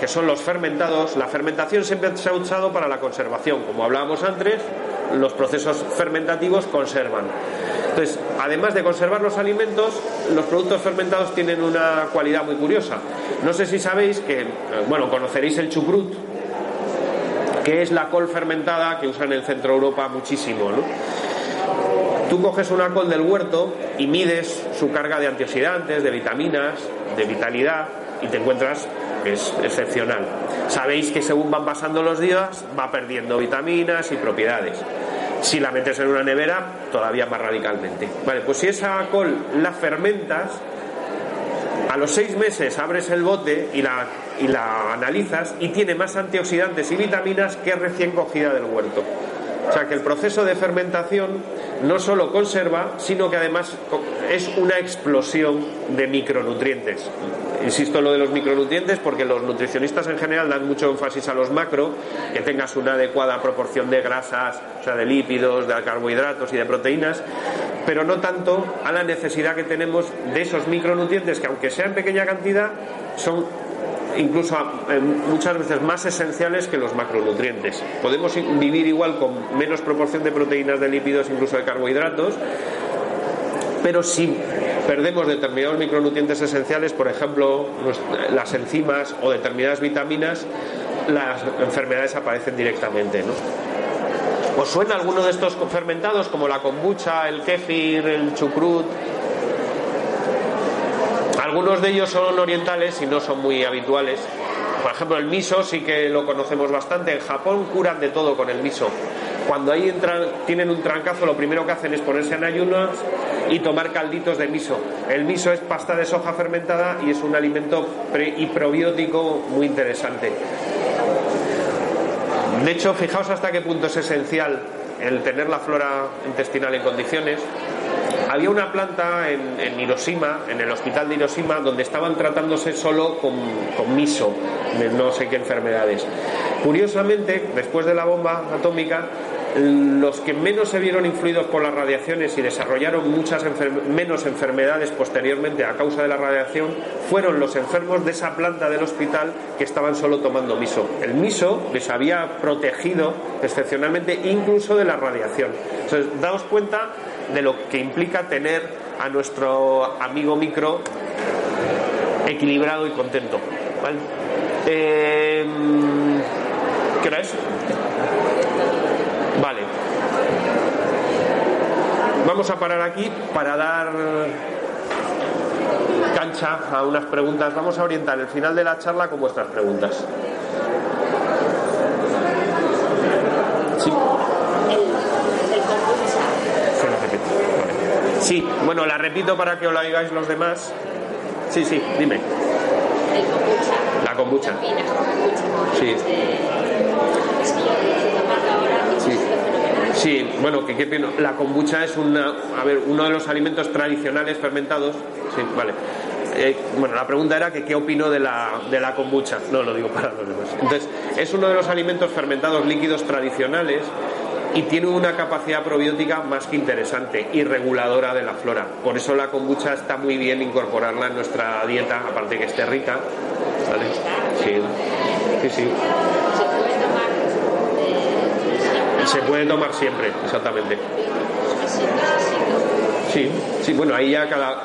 [SPEAKER 2] que son los fermentados. La fermentación siempre se ha usado para la conservación. Como hablábamos antes, los procesos fermentativos conservan. Entonces, además de conservar los alimentos, los productos fermentados tienen una cualidad muy curiosa. No sé si sabéis que, eh, bueno, conoceréis el chucrut, que es la col fermentada que usan en Centro Europa muchísimo, ¿no? Tú coges una col del huerto y mides su carga de antioxidantes, de vitaminas, de vitalidad y te encuentras que es excepcional. Sabéis que según van pasando los días va perdiendo vitaminas y propiedades. Si la metes en una nevera, todavía más radicalmente. Vale, pues si esa col la fermentas, a los seis meses abres el bote y la, y la analizas y tiene más antioxidantes y vitaminas que recién cogida del huerto. O sea que el proceso de fermentación no solo conserva, sino que además es una explosión de micronutrientes. Insisto en lo de los micronutrientes porque los nutricionistas en general dan mucho énfasis a los macro, que tengas una adecuada proporción de grasas, o sea, de lípidos, de carbohidratos y de proteínas, pero no tanto a la necesidad que tenemos de esos micronutrientes que aunque sea en pequeña cantidad, son incluso eh, muchas veces más esenciales que los macronutrientes. Podemos vivir igual con menos proporción de proteínas, de lípidos, incluso de carbohidratos, pero si perdemos determinados micronutrientes esenciales, por ejemplo, las enzimas o determinadas vitaminas, las enfermedades aparecen directamente. ¿no? ¿Os suena alguno de estos fermentados como la kombucha, el kéfir, el chucrut? Algunos de ellos son orientales y no son muy habituales. Por ejemplo, el miso sí que lo conocemos bastante. En Japón curan de todo con el miso. Cuando ahí entran, tienen un trancazo, lo primero que hacen es ponerse en ayunas y tomar calditos de miso. El miso es pasta de soja fermentada y es un alimento pre y probiótico muy interesante. De hecho, fijaos hasta qué punto es esencial el tener la flora intestinal en condiciones había una planta en, Hiroshima, en el hospital de Hiroshima, donde estaban tratándose solo con, con miso, de no sé qué enfermedades. Curiosamente, después de la bomba atómica, los que menos se vieron influidos por las radiaciones y desarrollaron muchas menos enfermedades posteriormente a causa de la radiación fueron los enfermos de esa planta del hospital que estaban solo tomando miso. El miso les había protegido excepcionalmente incluso de la radiación. Entonces, daos cuenta de lo que implica tener a nuestro amigo micro equilibrado y contento. Eh, ¿Qué hora es? Vale. Vamos a parar aquí para dar cancha a unas preguntas. Vamos a orientar el final de la charla con vuestras preguntas. Sí, bueno, la repito para que os la digáis los demás. Sí, sí, dime. La kombucha. Sí. Sí, bueno, que qué La kombucha es una, a ver, uno de los alimentos tradicionales fermentados. Sí, vale. Eh, bueno, la pregunta era que qué opino de la, de la kombucha. No lo digo para los demás. Entonces, es uno de los alimentos fermentados líquidos tradicionales y tiene una capacidad probiótica más que interesante y reguladora de la flora. Por eso la kombucha está muy bien incorporarla en nuestra dieta, aparte que esté rica. ¿vale? Sí, sí, sí. Se puede tomar siempre, exactamente. Sí, sí, bueno, ahí ya cada,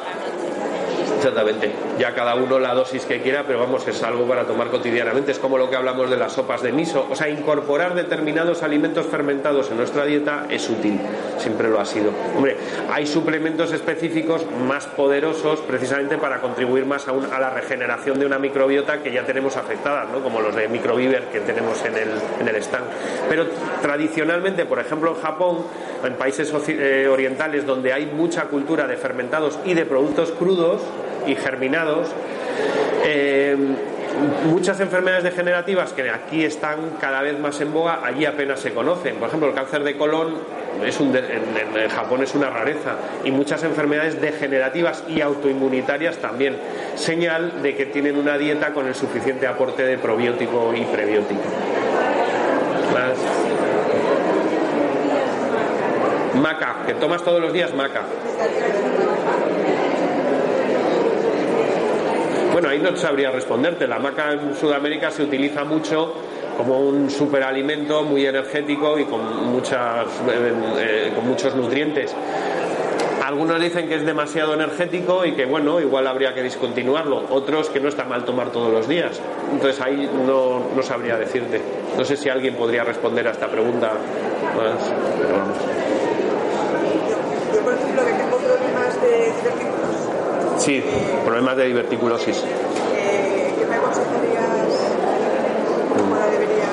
[SPEAKER 2] Exactamente. Ya cada uno la dosis que quiera, pero vamos, es algo para tomar cotidianamente. Es como lo que hablamos de las sopas de miso. O sea, incorporar determinados alimentos fermentados en nuestra dieta es útil. Siempre lo ha sido. Hombre, hay suplementos específicos más poderosos precisamente para contribuir más a, a la regeneración de una microbiota que ya tenemos afectada, ¿no? Como los de microviver que tenemos en el, en el stand. Pero tradicionalmente, por ejemplo, en Japón, en países eh, orientales donde hay mucha cultura de fermentados y de productos crudos, y germinados. Eh, muchas enfermedades degenerativas que aquí están cada vez más en boga, allí apenas se conocen. Por ejemplo, el cáncer de colon es un en, Japón es una rareza y muchas enfermedades degenerativas y autoinmunitarias también. Señal de que tienen una dieta con el suficiente aporte de probiótico y prebiótico. Maca, que tomas todos los días maca. Bueno, ahí no sabría responderte. La maca en Sudamérica se utiliza mucho como un superalimento muy energético y con, muchas, eh, eh, con muchos nutrientes. Algunos dicen que es demasiado energético y que, bueno, igual habría que discontinuarlo. Otros que no está mal tomar todos los días. Entonces ahí no, no sabría decirte. No sé si alguien podría responder a esta pregunta más, pero vamos.
[SPEAKER 3] Yo, por ejemplo, que tengo problemas de
[SPEAKER 2] Sí, problemas de diverticulosis.
[SPEAKER 3] ¿Qué me aconsejarías? ¿Cómo la debería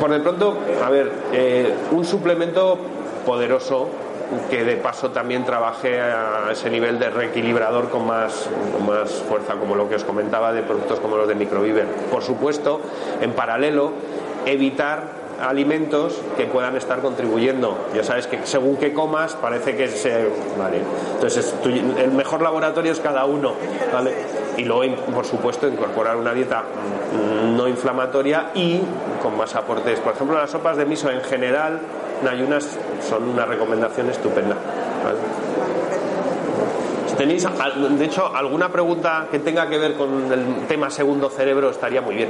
[SPEAKER 2] Por de pronto, a ver, eh, un suplemento poderoso que de paso también trabaje a ese nivel de reequilibrador con más, con más fuerza, como lo que os comentaba de productos como los de Microviver. Por supuesto, en paralelo, evitar alimentos que puedan estar contribuyendo. Ya sabes que según que comas parece que se... Vale. Entonces el mejor laboratorio es cada uno. ¿vale? Y luego, por supuesto, incorporar una dieta mm, no inflamatoria y con más aportes. Por ejemplo, las sopas de miso en general, en ayunas, son una recomendación estupenda. Si tenéis, de hecho, alguna pregunta que tenga que ver con el tema segundo cerebro, estaría muy bien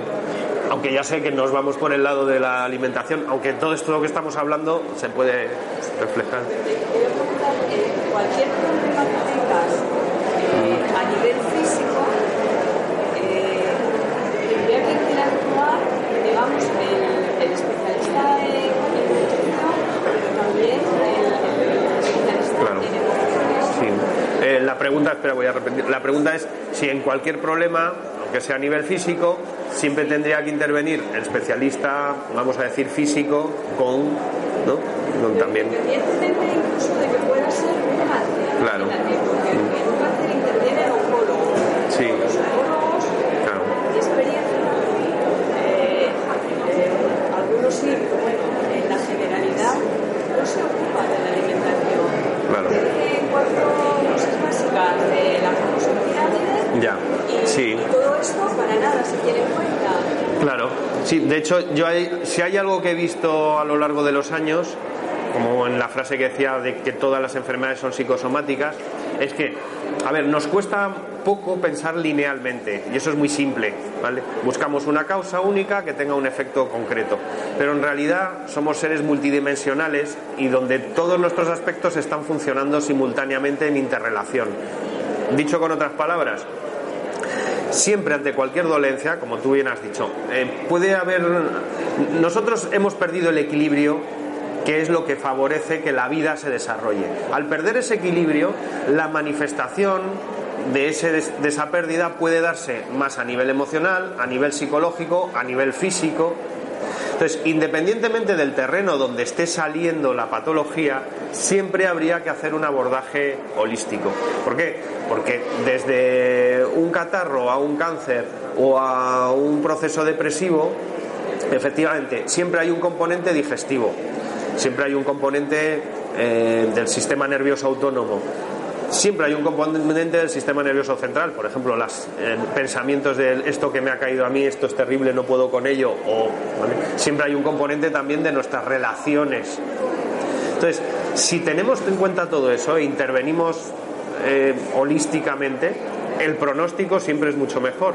[SPEAKER 2] aunque ya sé que nos vamos por el lado de la alimentación, aunque todo esto que estamos hablando se puede reflejar.
[SPEAKER 4] Cualquier problema que tengas eh, a nivel físico, eh, tendría que actuar, digamos, el, el especialista en nutrición, pero también el, especialista
[SPEAKER 2] claro.
[SPEAKER 4] en emociones.
[SPEAKER 2] Sí. Eh, la pregunta, espera, voy a repetir. La pregunta es si en cualquier problema, aunque sea a nivel físico, siempre tendría que intervenir el especialista, vamos a decir físico, con, ¿no? Con también.
[SPEAKER 4] Independientemente incluso de que pueda ser un cáncer.
[SPEAKER 2] Claro.
[SPEAKER 4] imagínate, Porque en un cáncer interviene el oncólogo.
[SPEAKER 2] Sí.
[SPEAKER 4] Los oncólogos
[SPEAKER 2] Claro.
[SPEAKER 4] de experiencia, eh, eh, algunos sí, pero bueno, en la generalidad no se ocupan de la alimentación.
[SPEAKER 2] Claro.
[SPEAKER 4] En cuanto a cosas básicas de la famosa pirámide,
[SPEAKER 2] Ya.
[SPEAKER 4] y,
[SPEAKER 2] Sí.
[SPEAKER 4] y todo esto para nada se tiene en cuenta.
[SPEAKER 2] Claro, sí, de hecho, yo hay, si hay algo que he visto a lo largo de los años, como en la frase que decía de que todas las enfermedades son psicosomáticas, es que, a ver, nos cuesta poco pensar linealmente, y eso es muy simple, ¿vale? Buscamos una causa única que tenga un efecto concreto, pero en realidad somos seres multidimensionales y donde todos nuestros aspectos están funcionando simultáneamente en interrelación. Dicho con otras palabras, siempre ante cualquier dolencia, como tú bien has dicho, eh, puede haber. Nosotros hemos perdido el equilibrio que es lo que favorece que la vida se desarrolle. Al perder ese equilibrio, la manifestación de, ese, de esa pérdida puede darse más a nivel emocional, a nivel psicológico, a nivel físico. Entonces, independientemente del terreno donde esté saliendo la patología, siempre habría que hacer un abordaje holístico. ¿Por qué? Porque desde un catarro a un cáncer o a un proceso depresivo, efectivamente, siempre hay un componente digestivo, siempre hay un componente eh, del sistema nervioso autónomo, siempre hay un componente del sistema nervioso central, por ejemplo, los pensamientos de esto que me ha caído a mí, esto es terrible, no puedo con ello, o siempre hay un componente también de nuestras relaciones. Entonces, si tenemos en cuenta todo eso e intervenimos eh, holísticamente, el pronóstico siempre es mucho mejor.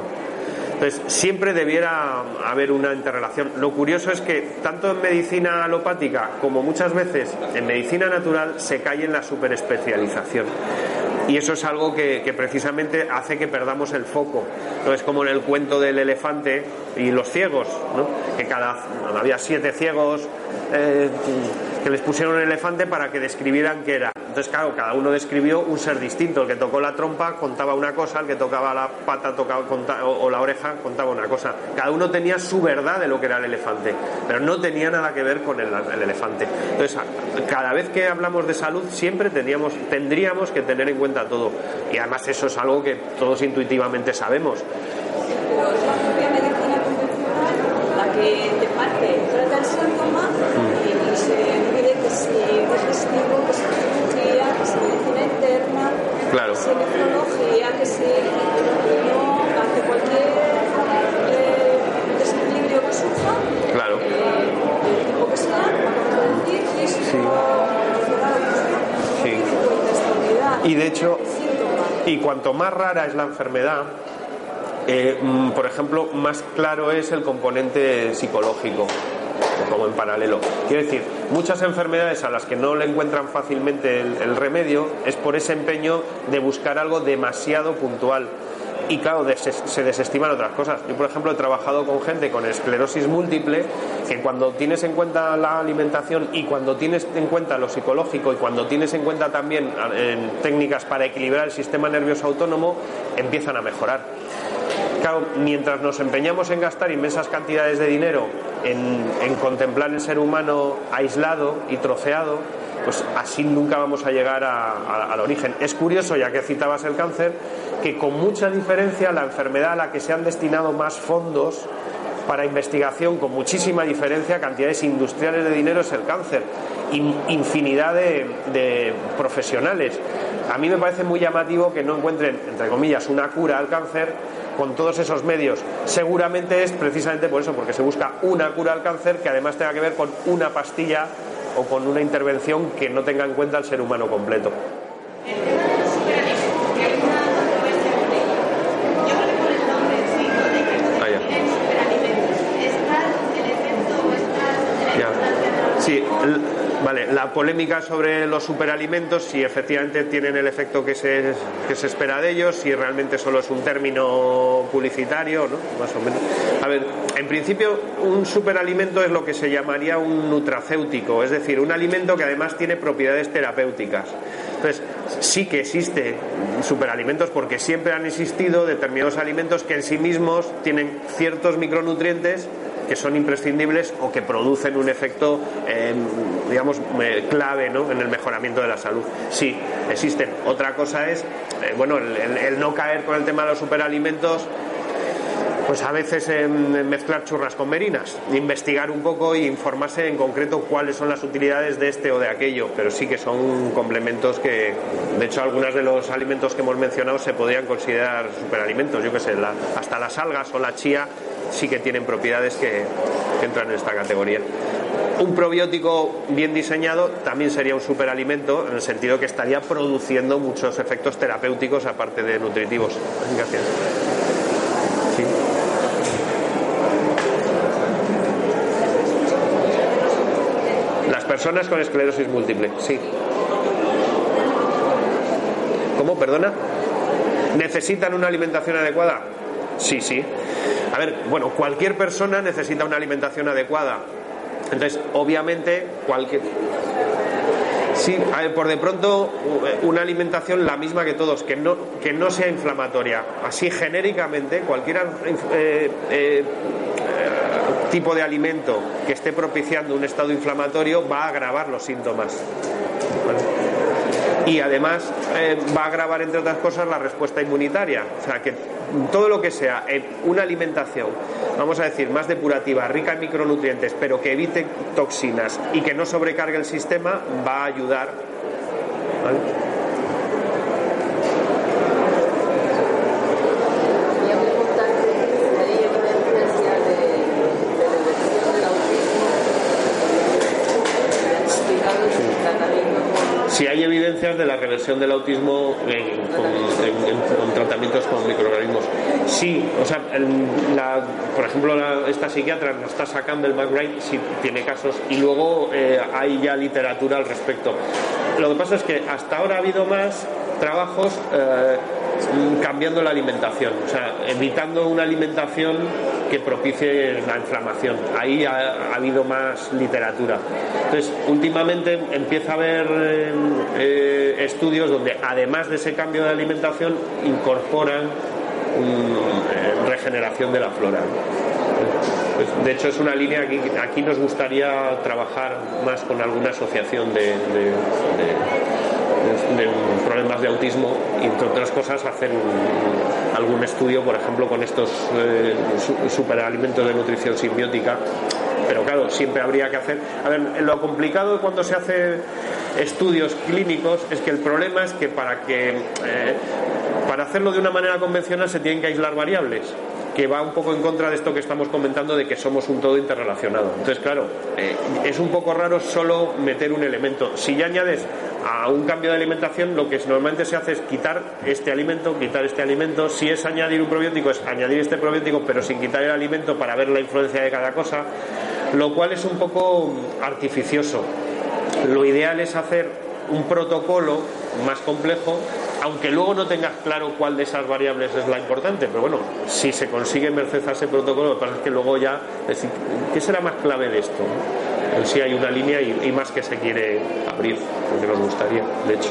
[SPEAKER 2] Entonces, siempre debiera haber una interrelación. Lo curioso es que tanto en medicina alopática como muchas veces en medicina natural se cae en la superespecialización. Y eso es algo que, precisamente hace que perdamos el foco. No es como en el cuento del elefante y los ciegos, ¿no? que cada había siete ciegos eh, que les pusieron un elefante para que describieran qué era. Entonces, claro, cada uno describió un ser distinto. El que tocó la trompa contaba una cosa, el que tocaba la pata tocaba, conta- o, la oreja contaba una cosa. Cada uno tenía su verdad de lo que era el elefante, pero no tenía nada que ver con el, el elefante. Entonces, cada vez que hablamos de salud, siempre teníamos, tendríamos que tener en cuenta todo. Y además eso es algo que todos intuitivamente sabemos.
[SPEAKER 4] Pero la que de parte trata el síntoma y se pide que si digestivo, que si cirugía, que si medicina interna,
[SPEAKER 2] Claro.
[SPEAKER 4] que si nefrología, que si no, ante cualquier eh, desequilibrio que surja,
[SPEAKER 2] Claro.
[SPEAKER 4] eh, que sea, decir, físico,
[SPEAKER 2] Sí.
[SPEAKER 4] unidad.
[SPEAKER 2] Y de hecho-. Y cuanto más rara es la enfermedad, eh, mm, por ejemplo, más claro es el componente psicológico, como en paralelo. Quiero decir, muchas enfermedades a las que no le encuentran fácilmente el, remedio es por ese empeño de buscar algo demasiado puntual. Y claro, se desestiman otras cosas. Yo, por ejemplo, he trabajado con gente con esclerosis múltiple que cuando tienes en cuenta la alimentación y cuando tienes en cuenta lo psicológico y cuando tienes en cuenta también eh, técnicas para equilibrar el sistema nervioso autónomo, empiezan a mejorar. Claro, mientras nos empeñamos en gastar inmensas cantidades de dinero en, contemplar el ser humano aislado y troceado, pues así nunca vamos a llegar al origen. Es curioso, ya que citabas el cáncer, que con mucha diferencia la enfermedad a la que se han destinado más fondos para investigación con muchísima diferencia, cantidades industriales de dinero es el cáncer, infinidad de, de profesionales. A mí me parece muy llamativo que no encuentren, entre comillas, una cura al cáncer con todos esos medios. Seguramente es precisamente por eso, porque se busca una cura al cáncer que además tenga que ver con una pastilla o con una intervención que no tenga en cuenta al ser humano completo. Sí, vale, la polémica sobre los superalimentos, si efectivamente tienen el efecto que se, que se espera de ellos, si realmente solo es un término publicitario, ¿no? Más o menos. A ver, en principio, un superalimento es lo que se llamaría un nutracéutico, es decir, un alimento que además tiene propiedades terapéuticas. Entonces, sí que existe superalimentos porque siempre han existido determinados alimentos que en sí mismos tienen ciertos micronutrientes que son imprescindibles o que producen un efecto, eh, digamos, eh, clave ¿no? en el mejoramiento de la salud. Sí, existen. Otra cosa es, eh, bueno, el, no caer con el tema de los superalimentos pues a veces en mezclar churras con merinas, investigar un poco e informarse en concreto cuáles son las utilidades de este o de aquello, pero sí que son complementos que, de hecho, algunos de los alimentos que hemos mencionado se podrían considerar superalimentos, yo qué sé, hasta las algas o la chía sí que tienen propiedades que, entran en esta categoría. Un probiótico bien diseñado también sería un superalimento en el sentido que estaría produciendo muchos efectos terapéuticos aparte de nutritivos. Gracias. Las personas con esclerosis múltiple, sí. ¿Cómo? Perdona. ¿Necesitan una alimentación adecuada? Sí, sí. A ver, bueno, cualquier persona necesita una alimentación adecuada. Entonces, obviamente, cualquier. Sí, a ver, por de pronto, una alimentación la misma que todos, que no, que no sea inflamatoria. Así genéricamente, cualquier eh, eh, tipo de alimento que esté propiciando un estado inflamatorio va a agravar los síntomas y además eh, va a agravar, entre otras cosas, la respuesta inmunitaria. O sea, que todo lo que sea en una alimentación, vamos a decir, más depurativa, rica en micronutrientes, pero que evite toxinas y que no sobrecargue el sistema, va a ayudar. si hay evidencias de la reversión del autismo con, tratamientos con microorganismos. Sí, o sea, por ejemplo, esta psiquiatra, Nastasia Campbell McBride, sí tiene casos y luego eh, hay ya literatura al respecto. Lo que pasa es que hasta ahora ha habido más trabajos eh, cambiando la alimentación, o sea, evitando una alimentación que propicie la inflamación. Ahí ha, habido más literatura. Entonces, últimamente empieza a haber eh, eh, estudios donde, además de ese cambio de alimentación, incorporan eh, regeneración de la flora. Pues, de hecho, es una línea que aquí nos gustaría trabajar más con alguna asociación de problemas de autismo y entre otras cosas hacer algún estudio, por ejemplo, con estos eh, superalimentos de nutrición simbiótica. Pero claro, siempre habría que hacer. A ver, lo complicado cuando se hace estudios clínicos es que el problema es que para que eh, para hacerlo de una manera convencional se tienen que aislar variables que va un poco en contra de esto que estamos comentando de que somos un todo interrelacionado. Entonces, claro, eh, es un poco raro solo meter un elemento. Si ya añades a un cambio de alimentación, lo que normalmente se hace es quitar este alimento, quitar este alimento. Si es añadir un probiótico, es añadir este probiótico, pero sin quitar el alimento para ver la influencia de cada cosa, lo cual es un poco artificioso. Lo ideal es hacer un protocolo más complejo aunque luego no tengas claro cuál de esas variables es la importante, pero bueno, si se consigue merced a ese protocolo, lo que pasa es que luego ya, decir, ¿qué será más clave de esto? En sí hay una línea y, más que se quiere abrir, porque nos gustaría, de hecho.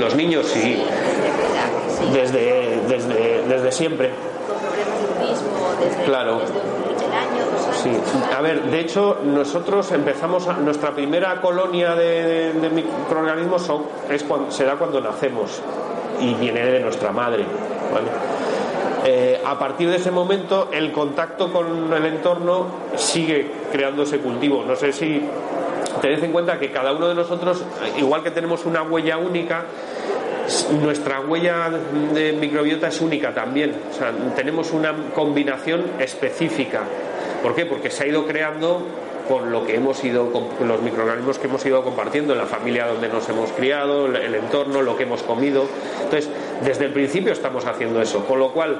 [SPEAKER 2] Los niños sí, desde, desde, desde siempre. Claro. A ver, de hecho, nosotros empezamos, nuestra primera colonia de, microorganismos son, es cuando, será cuando nacemos y viene de nuestra madre. Eh, a partir de ese momento, el contacto con el entorno sigue creando ese cultivo. No sé si tened en cuenta que cada uno de nosotros, igual que tenemos una huella única, nuestra huella de microbiota es única también. O sea, tenemos una combinación específica. ¿Por qué? Porque se ha ido creando con lo que hemos ido, con los microorganismos que hemos ido compartiendo en la familia donde nos hemos criado, el entorno, lo que hemos comido. Entonces, desde el principio estamos haciendo eso, con lo cual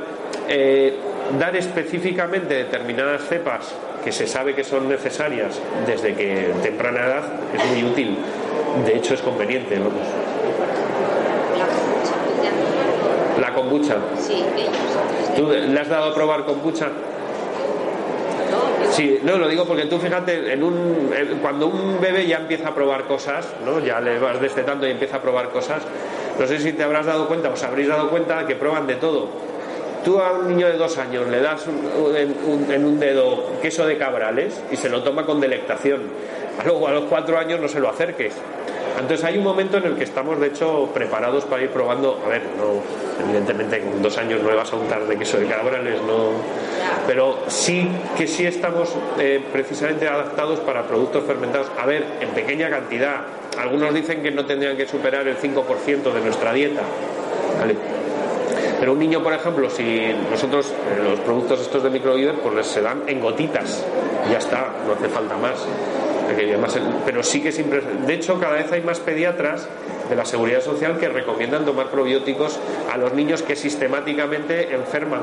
[SPEAKER 2] eh, dar específicamente determinadas cepas que se sabe que son necesarias desde que temprana edad es muy útil. De hecho, es conveniente. La kombucha.
[SPEAKER 4] Sí,
[SPEAKER 2] ¿Tú le has dado a probar kombucha? Sí, no, lo digo porque tú fíjate, en un, cuando un bebé ya empieza a probar cosas, ¿no? ya le vas destetando y empieza a probar cosas, no sé si te habrás dado cuenta, os habréis dado cuenta que prueban de todo. Tú a un niño de dos años le das en un dedo queso de cabrales y se lo toma con delectación. A los cuatro años no se lo acerques. Entonces hay un momento en el que estamos, de hecho, preparados para ir probando. A ver, no, evidentemente con dos años no vas a untar de queso de cabrales, no. Pero sí que sí estamos eh, precisamente adaptados para productos fermentados. A ver, en pequeña cantidad. Algunos dicen que no tendrían que superar el 5% de nuestra dieta. Pero un niño, por ejemplo, si nosotros eh, los productos estos de microhiver, pues se dan en gotitas, ya está, no hace falta más pero sí que siempre. De hecho, cada vez hay más pediatras de la seguridad social que recomiendan tomar probióticos a los niños que sistemáticamente enferman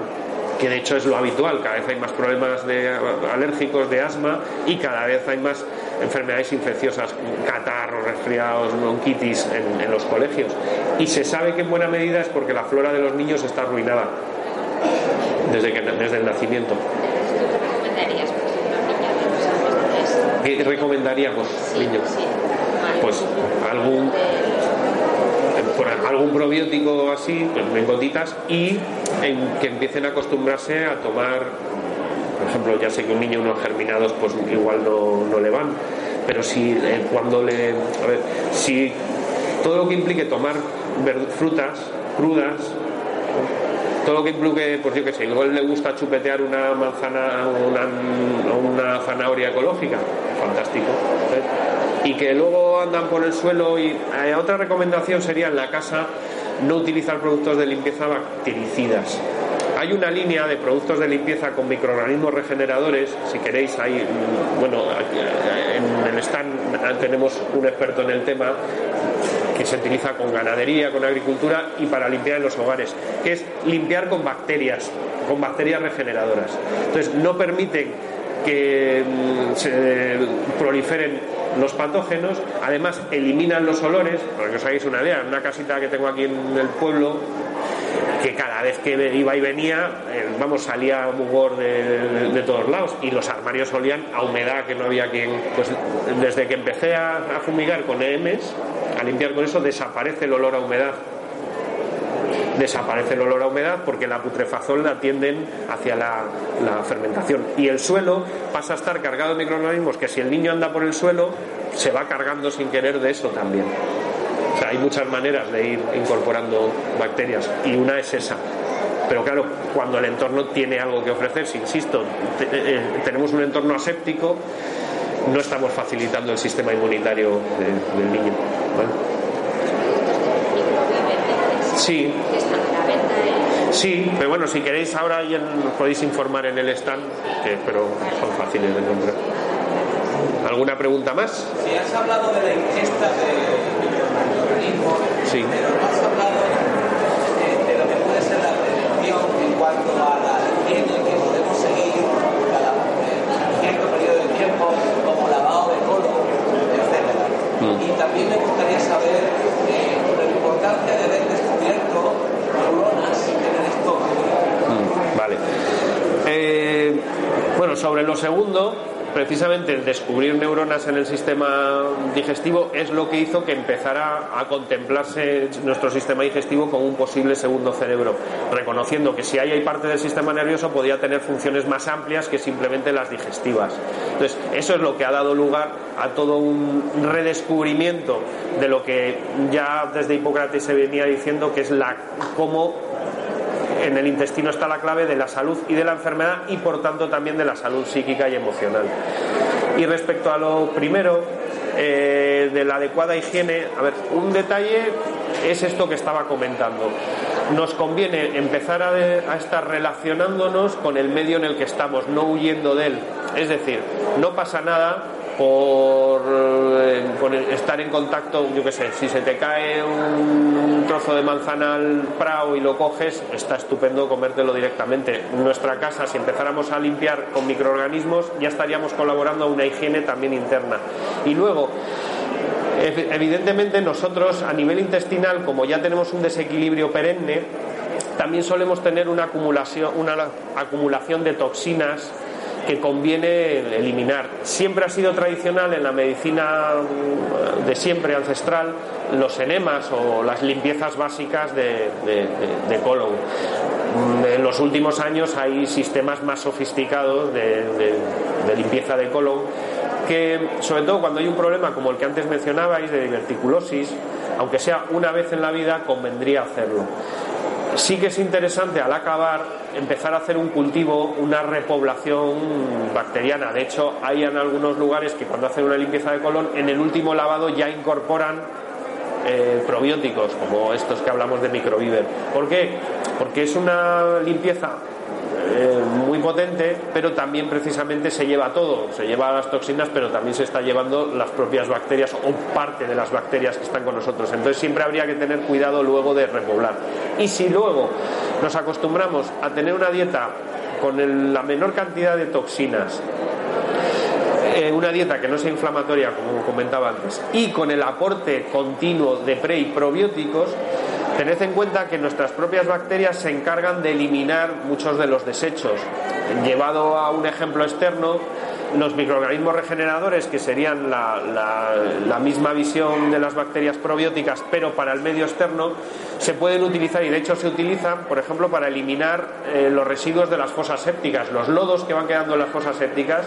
[SPEAKER 2] que de hecho es lo habitual, cada vez hay más problemas de, alérgicos, de asma y cada vez hay más enfermedades infecciosas, catarros, resfriados, bronquitis en, en, los colegios. Y se sabe que en buena medida es porque la flora de los niños está arruinada desde, que, desde el nacimiento. ¿Qué recomendaríamos, niños? Pues algún algún probiótico así, pues, en gotitas, y en que empiecen a acostumbrarse a tomar, por ejemplo, ya sé que un niño unos germinados pues igual no, le van, pero si eh, cuando le, a ver, si todo lo que implique tomar frutas crudas, todo lo que implique, pues yo que sé, igual le gusta chupetear una manzana o una, una, zanahoria ecológica, fantástico. Y que luego andan por el suelo y eh, otra recomendación sería en la casa no utilizar productos de limpieza bactericidas. Hay una línea de productos de limpieza con microorganismos regeneradores, si queréis, hay, mm, bueno, en el stand tenemos un experto en el tema que se utiliza con ganadería, con agricultura y para limpiar en los hogares, que es limpiar con bacterias, con bacterias regeneradoras. Entonces, no permiten que mm, se proliferen los patógenos, además eliminan los olores, para que os hagáis una idea, en una casita que tengo aquí en el pueblo, que cada vez que iba y venía, eh, vamos, salía mugor de, de, todos lados y los armarios olían a humedad que no había quien. Pues desde que empecé a, a fumigar con EMS, a limpiar con eso, desaparece el olor a humedad desaparece el olor a humedad porque la putrefacción la tienden hacia la, fermentación. Y el suelo pasa a estar cargado de microorganismos que si el niño anda por el suelo, se va cargando sin querer de eso también. O sea, hay muchas maneras de ir incorporando bacterias y una es esa. Pero claro, cuando el entorno tiene algo que ofrecer, si insisto, eh, tenemos un entorno aséptico, no estamos facilitando el sistema inmunitario del niño. Sí. Sí, pero bueno, si queréis ahora ya podéis informar en el stand, que, pero son fáciles de encontrar. ¿Alguna pregunta más?
[SPEAKER 5] Si has hablado de la ingesta de microorganismos, sí. pero no has hablado de, de, lo que puede ser la prevención en cuanto a la higiene que podemos seguir cada cierto periodo de tiempo, como lavado de codo, etc. Mm. Y también me gustaría saber eh, la importancia de haber descubierto neuronas en el estómago.
[SPEAKER 2] Mm, Eh, bueno, sobre lo segundo, precisamente descubrir neuronas en el sistema digestivo es lo que hizo que empezara a contemplarse nuestro sistema digestivo como un posible segundo cerebro, reconociendo que si ahí hay parte del sistema nervioso podía tener funciones más amplias que simplemente las digestivas. Entonces, eso es lo que ha dado lugar a todo un redescubrimiento de lo que ya desde Hipócrates se venía diciendo que es la cómo en el intestino está la clave de la salud y de la enfermedad y por tanto también de la salud psíquica y emocional. Y respecto a lo primero, eh, de la adecuada higiene, a ver, un detalle es esto que estaba comentando. Nos conviene empezar a, estar relacionándonos con el medio en el que estamos, no huyendo de él. Es decir, no pasa nada por, eh, estar en contacto, yo qué sé, si se te cae un trozo de manzana al prado y lo coges, está estupendo comértelo directamente. En nuestra casa, si empezáramos a limpiar con microorganismos, ya estaríamos colaborando a una higiene también interna. Y luego, evidentemente nosotros a nivel intestinal, como ya tenemos un desequilibrio perenne, también solemos tener una acumulación, una acumulación de toxinas que conviene eliminar. Siempre ha sido tradicional en la medicina de siempre, ancestral, los enemas o las limpiezas básicas de, colon. En los últimos años hay sistemas más sofisticados de, limpieza de colon que, sobre todo cuando hay un problema como el que antes mencionabais de diverticulosis, aunque sea una vez en la vida, convendría hacerlo sí que es interesante al acabar empezar a hacer un cultivo, una repoblación bacteriana. De hecho, hay en algunos lugares que cuando hacen una limpieza de colon, en el último lavado ya incorporan eh, probióticos, como estos que hablamos de microviver. ¿Por qué? Porque es una limpieza muy potente, pero también precisamente se lleva todo, se lleva las toxinas, pero también se está llevando las propias bacterias o parte de las bacterias que están con nosotros. Entonces siempre habría que tener cuidado luego de repoblar. Y si luego nos acostumbramos a tener una dieta con la menor cantidad de toxinas, eh, una dieta que no sea inflamatoria, como comentaba antes, y con el aporte continuo de pre y probióticos, Tened en cuenta que nuestras propias bacterias se encargan de eliminar muchos de los desechos. Llevado a un ejemplo externo, los microorganismos regeneradores, que serían la, misma visión de las bacterias probióticas, pero para el medio externo, se pueden utilizar y de hecho se utilizan, por ejemplo, para eliminar eh, los residuos de las fosas sépticas. Los lodos que van quedando en las fosas sépticas,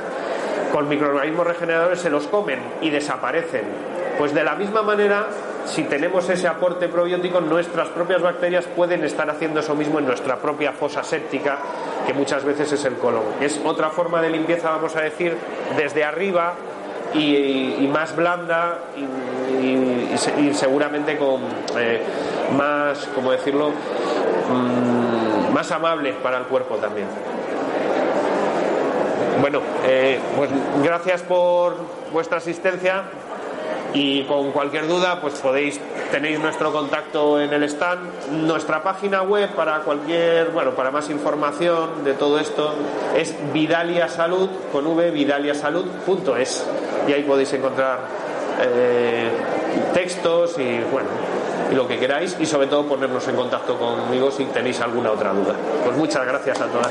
[SPEAKER 2] con microorganismos regeneradores se los comen y desaparecen. Pues de la misma manera si tenemos ese aporte probiótico, nuestras propias bacterias pueden estar haciendo eso mismo en nuestra propia fosa séptica, que muchas veces es el colon. Es otra forma de limpieza, vamos a decir, desde arriba y, más blanda y, seguramente con eh, más, ¿cómo decirlo?, mm, más amable para el cuerpo también. Bueno, eh, pues gracias por vuestra asistencia y con cualquier duda pues podéis tenéis nuestro contacto en el stand nuestra página web para cualquier bueno para más información de todo esto es Vidalia Salud con v vidaliasalud.es y ahí podéis encontrar eh, textos y bueno y lo que queráis. Y sobre todo ponernos en contacto conmigo si tenéis alguna otra duda. Pues muchas gracias a todas